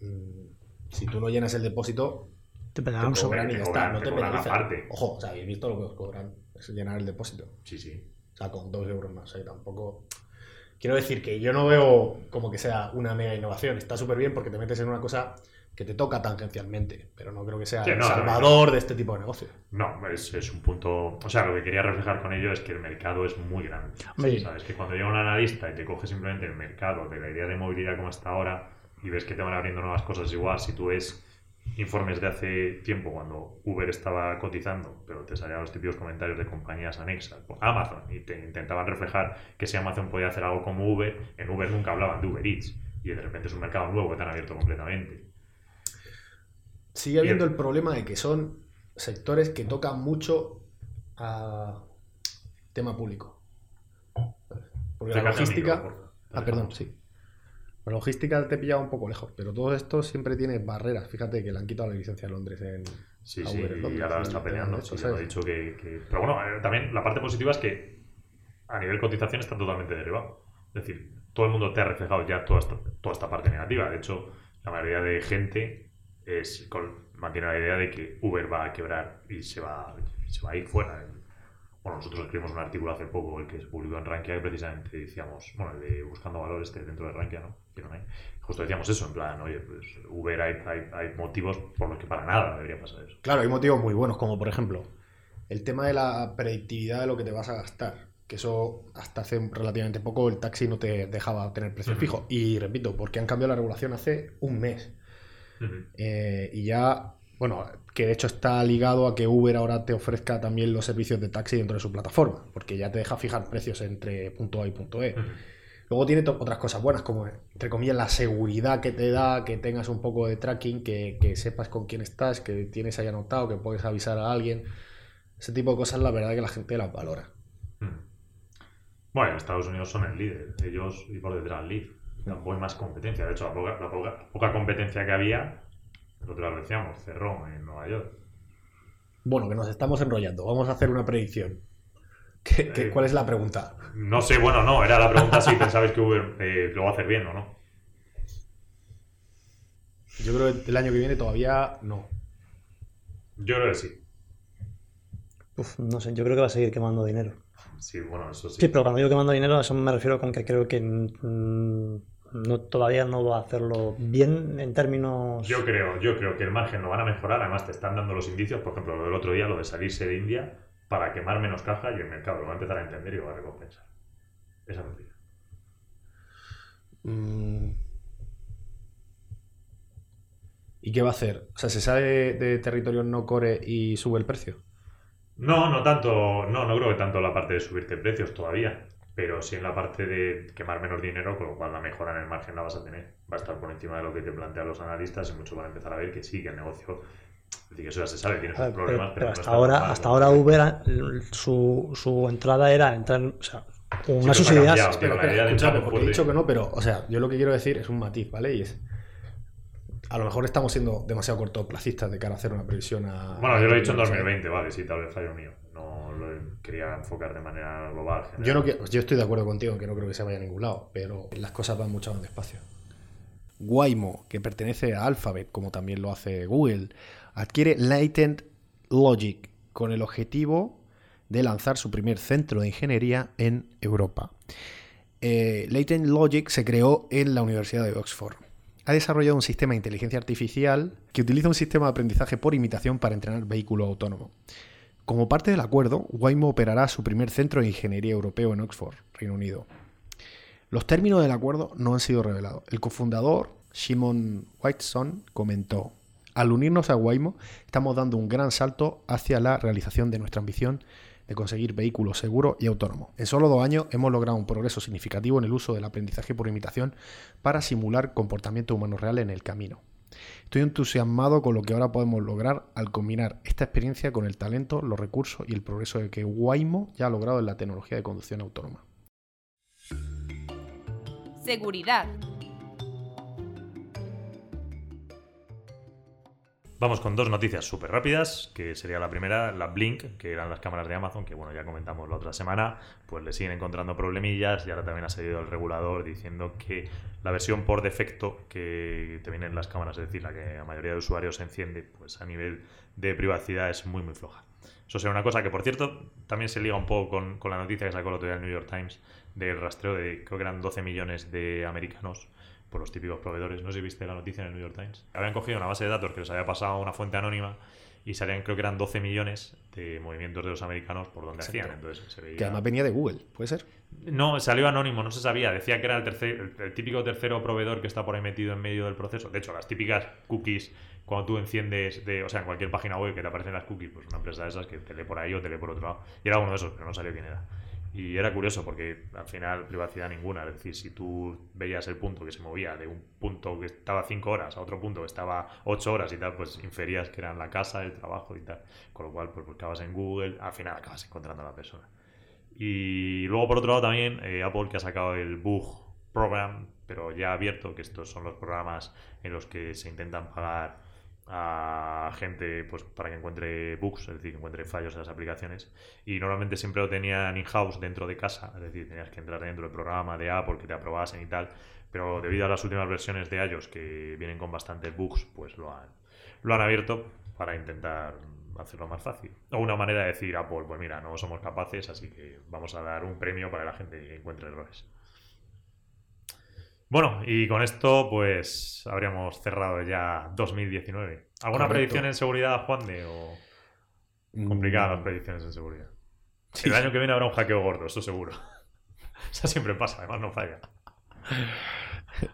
mm, si tú no llenas el depósito, te pegan un cobran y ya está. No te te penalizan. Ojo, o sea, habéis visto lo que os cobran. Es llenar el depósito. Sí, sí. O sea, con dos euros más. Que tampoco. Quiero decir que yo no veo como que sea una mega innovación. Está súper bien porque te metes en una cosa que te toca tangencialmente. Pero no creo que sea Sí, el no, no, salvador de este tipo de negocio. No, es, es un punto. O sea, lo que quería reflejar con ello es que el mercado es muy grande. Hombre, ¿Sabes? Que cuando llega un analista y te coge simplemente el mercado de la idea de movilidad como está ahora y ves que te van abriendo nuevas cosas igual, si tú ves informes de hace tiempo cuando Uber estaba cotizando, pero te salían los típicos comentarios de compañías anexas, por Amazon, y te intentaban reflejar que si Amazon podía hacer algo como Uber, en Uber nunca hablaban de Uber Eats, y de repente es un mercado nuevo que te han abierto completamente. Sigue habiendo Bien. el problema de que son sectores que tocan mucho a tema público. Porque la logística. micro. Ah, perdón, sí. La logística te pilla un poco lejos, pero todo esto siempre tiene barreras. Fíjate que le han quitado la licencia a Londres en. Sí, a sí, Uber en y ahora está peleando. sí, ya lo he dicho que, que- Pero bueno, eh, también la parte positiva es que a nivel cotización está totalmente derivado. Es decir, todo el mundo te ha reflejado ya toda esta, toda esta parte negativa. De hecho, la mayoría de gente es, con- mantiene la idea de que Uber va a quebrar y se va, se va a ir fuera. Bueno, nosotros escribimos un artículo hace poco, el que se publicó en Rankia, que precisamente decíamos, bueno, el de Buscando Valor este dentro de Rankia, ¿no? Que no hay. Justo decíamos eso, en plan, oye, pues Uber hay, hay, hay motivos por los que para nada debería pasar eso. Claro, hay motivos muy buenos, como por ejemplo el tema de la predictividad de lo que te vas a gastar. Que eso hasta hace relativamente poco el taxi no te dejaba tener precio Ujú. fijo. Y repito, porque han cambiado la regulación hace un mes. Eh, y ya, bueno, que de hecho está ligado a que Uber ahora te ofrezca también los servicios de taxi dentro de su plataforma, porque ya te deja fijar precios entre punto A y punto E. Luego tiene otras cosas buenas, como, entre comillas, la seguridad que te da, que tengas un poco de tracking, que, que sepas con quién estás, que tienes ahí anotado, que puedes avisar a alguien. Ese tipo de cosas, la verdad que la gente las valora. Bueno, en Estados Unidos son el líder, ellos y por detrás Lyft. Tampoco hay más competencia. De hecho, la poca, la poca- poca competencia que había, día lo decíamos, cerró en Nueva York. Bueno, que nos estamos enrollando. Vamos a hacer una predicción. ¿Qué- qué- Eh, ¿Cuál es la pregunta? No sé, bueno, no, era la pregunta si pensabais que Uber eh, lo va a hacer bien o no. Yo creo que el año que viene todavía no. Yo creo que sí. Uf, no sé, yo creo que va a seguir quemando dinero. Sí, bueno, eso sí. Sí, pero cuando digo quemando dinero, a eso me refiero con que creo que no, todavía no va a hacerlo bien en términos... Yo creo, yo creo que el margen lo van a mejorar, además te están dando los indicios, por ejemplo, lo del otro día, lo de salirse de India para quemar menos caja y el mercado lo va a empezar a entender y lo va a recompensar. Esa noticia. Mm. ¿Y qué va a hacer? O sea, ¿se sale de territorio no core y sube el precio? No, no tanto, no, no creo que tanto la parte de subirte precios todavía. pero sí en la parte de quemar menos dinero, con lo cual la mejora en el margen la vas a tener. Va a estar por encima de lo que te plantean los analistas y muchos van a empezar a ver que sí, que el negocio, es decir, que eso ya se sabe, tiene sus Pero, problemas, pero, pero no hasta ahora, hasta ¿no? ahora Uber, su, su entrada era entrar, o sea, con Sí, unas pero se ha subsidias. cambiado, tío, Espera, la espera, idea de escúchame, entrar porque he dicho que no, pero, o sea, yo lo que quiero decir es un matiz, ¿vale? Y es. A lo mejor estamos siendo demasiado cortoplacistas de cara a hacer una previsión a. Bueno, yo lo he dicho en o sea, 2020, vale, sí, tal vez fallo mío. No lo quería enfocar de manera global. general. Yo, no quiero- yo estoy de acuerdo contigo en que no creo que se vaya a ningún lado, pero las cosas van mucho más despacio. Waymo, que pertenece a Alphabet, como también lo hace Google, adquiere Latent Logic con el objetivo de lanzar su primer centro de ingeniería en Europa. Eh, Latent Logic se creó en la Universidad de Oxford. Ha desarrollado un sistema de inteligencia artificial que utiliza un sistema de aprendizaje por imitación para entrenar vehículo autónomo. Como parte del acuerdo, Waymo operará su primer centro de ingeniería europeo en Oxford, Reino Unido. Los términos del acuerdo no han sido revelados. El cofundador, Shimon Whiteson, comentó, al unirnos a Waymo, estamos dando un gran salto hacia la realización de nuestra ambición de conseguir vehículos seguros y autónomos. En solo dos años hemos logrado un progreso significativo en el uso del aprendizaje por imitación para simular comportamientos humanos reales en el camino. Estoy entusiasmado con lo que ahora podemos lograr al combinar esta experiencia con el talento, los recursos y el progreso que Waymo ya ha logrado en la tecnología de conducción autónoma. Seguridad. Vamos con dos noticias súper rápidas, que sería la primera, la Blink, que eran las cámaras de Amazon, que bueno, ya comentamos la otra semana, pues le siguen encontrando problemillas y ahora también ha salido el regulador diciendo que la versión por defecto que te vienen las cámaras, es decir, la que la mayoría de usuarios enciende, pues a nivel de privacidad es muy muy floja. Eso será una cosa que, por cierto, también se liga un poco con, con la noticia que sacó el otro día el New York Times del rastreo de, creo que eran 12 millones de americanos por los típicos proveedores. No sé si viste la noticia en el New York Times. Habían cogido una base de datos que les había pasado a una fuente anónima y salían, creo que eran 12 millones de movimientos de los americanos por donde Exacto. hacían. Entonces se veía... Que además venía de Google, ¿puede ser? No, salió anónimo, no se sabía. Decía que era el, tercer, el, el típico tercero proveedor que está por ahí metido en medio del proceso. De hecho, las típicas cookies, cuando tú enciendes, de, o sea, en cualquier página web que te aparecen las cookies, pues una empresa de esas que te lee por ahí o te lee por otro lado. Y era uno de esos, pero no salió quién era. Y era curioso porque al final privacidad ninguna. Es decir, si tú veías el punto que se movía de un punto que estaba 5 horas a otro punto que estaba 8 horas y tal, pues inferías que eran la casa, el trabajo y tal. Con lo cual, pues buscabas en Google, al final acabas encontrando a la persona. Y luego, por otro lado, también eh, Apple que ha sacado el Bug Program, pero ya abierto, que estos son los programas en los que se intentan pagar a gente pues para que encuentre bugs, es decir, que encuentre fallos en las aplicaciones. Y normalmente siempre lo tenían in-house dentro de casa, es decir, tenías que entrar dentro del programa de Apple que te aprobasen y tal. Pero debido a las últimas versiones de iOS que vienen con bastantes bugs, pues lo han, lo han abierto para intentar hacerlo más fácil. O una manera de decir Apple, pues mira, no somos capaces, así que vamos a dar un premio para que la gente encuentre errores. Bueno, y con esto pues habríamos cerrado ya 2019. ¿Alguna Correcto. predicción en seguridad, Juan de o complicadas las predicciones en seguridad? Sí. El año que viene habrá un hackeo gordo, eso seguro. [LAUGHS] Eso siempre pasa, además no falla.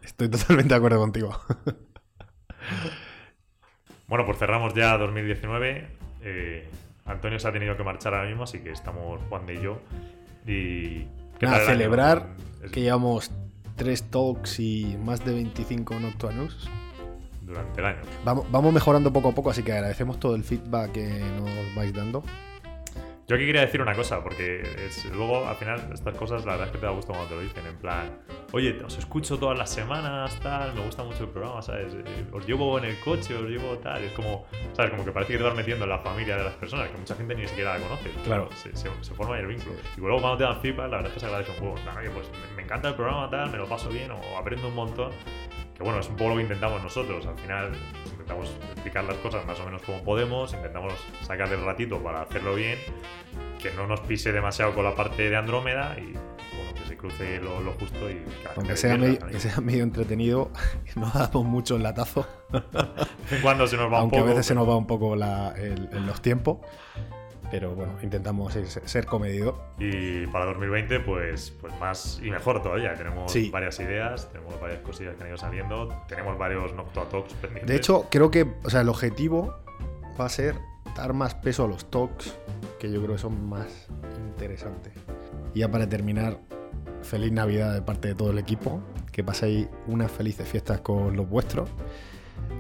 Estoy totalmente de acuerdo contigo. Bueno, pues cerramos ya 2019. Eh, Antonio se ha tenido que marchar ahora mismo, así que estamos Juan de y yo. Y ¿qué Nada, celebrar que llevamos tres talks y más de 25 Noctua News. durante el año. Vamos, vamos mejorando poco a poco, así que agradecemos todo el feedback que nos vais dando. Yo aquí quería decir una cosa, porque es- luego al final estas cosas la verdad es que te da gusto cuando te lo dicen, en plan, oye, os escucho todas las semanas, tal, me gusta mucho el programa, ¿sabes? Eh, Os llevo en el coche, os llevo tal, es como, ¿sabes? Como que parece que te vas metiendo en la familia de las personas, que mucha gente ni siquiera la conoce. Claro. Se, se- se forma el vínculo. Y luego cuando te dan feedback, la verdad es que se agradece un juego. Oye, pues me, me encanta el programa, tal, me lo paso bien, o aprendo un montón. Que bueno, es un poco lo que intentamos nosotros. Al final intentamos explicar las cosas más o menos como podemos, intentamos sacar el ratito para hacerlo bien, que no nos pise demasiado con la parte de Andrómeda y bueno, que se cruce lo, lo justo y Aunque sea, medio, que [LAUGHS] sea medio entretenido, [LAUGHS] no damos mucho el latazo, en cuando se nos va aunque un poco. a veces se pero- nos va un poco la- el- en los tiempos. Pero bueno, intentamos ser, comedido. Y para 2020, pues, pues más y mejor todavía. Tenemos Sí. varias ideas, tenemos varias cosillas que han ido saliendo, tenemos varios Noctua Talks pendientes. De hecho, creo que o sea, el objetivo va a ser dar más peso a los talks, que yo creo que son más interesantes. Y ya para terminar, feliz Navidad de parte de todo el equipo, que paséis unas felices fiestas con los vuestros,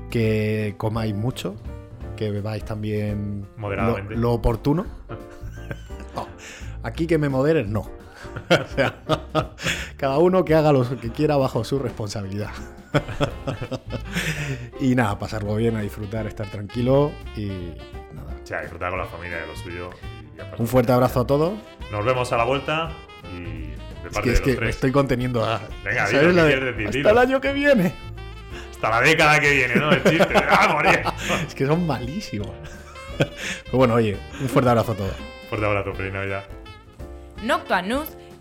que comáis mucho, que bebáis también lo, Moderadamente. lo oportuno. [LAUGHS] No, aquí que me moderes, no. [LAUGHS] O sea, [LAUGHS] cada uno que haga lo que quiera bajo su responsabilidad. y nada, pasarlo bien, a disfrutar, estar tranquilo y nada. O sea, disfrutar con la familia de lo suyo. y. Un fuerte abrazo a todos. Nos vemos a la vuelta y de Es parte que, de es los que me tres. estoy conteniendo a. Venga, ¿sabes dilo, ¿qué la de- quieres decir? Hasta Dilo. el año que viene. Hasta la década que viene, ¿no? El chiste. ¡Ah, morir! [LAUGHS] Es que son malísimos. [LAUGHS] Pero bueno, oye, un fuerte abrazo a todos. Fuerte abrazo, feliz Navidad. Noctua News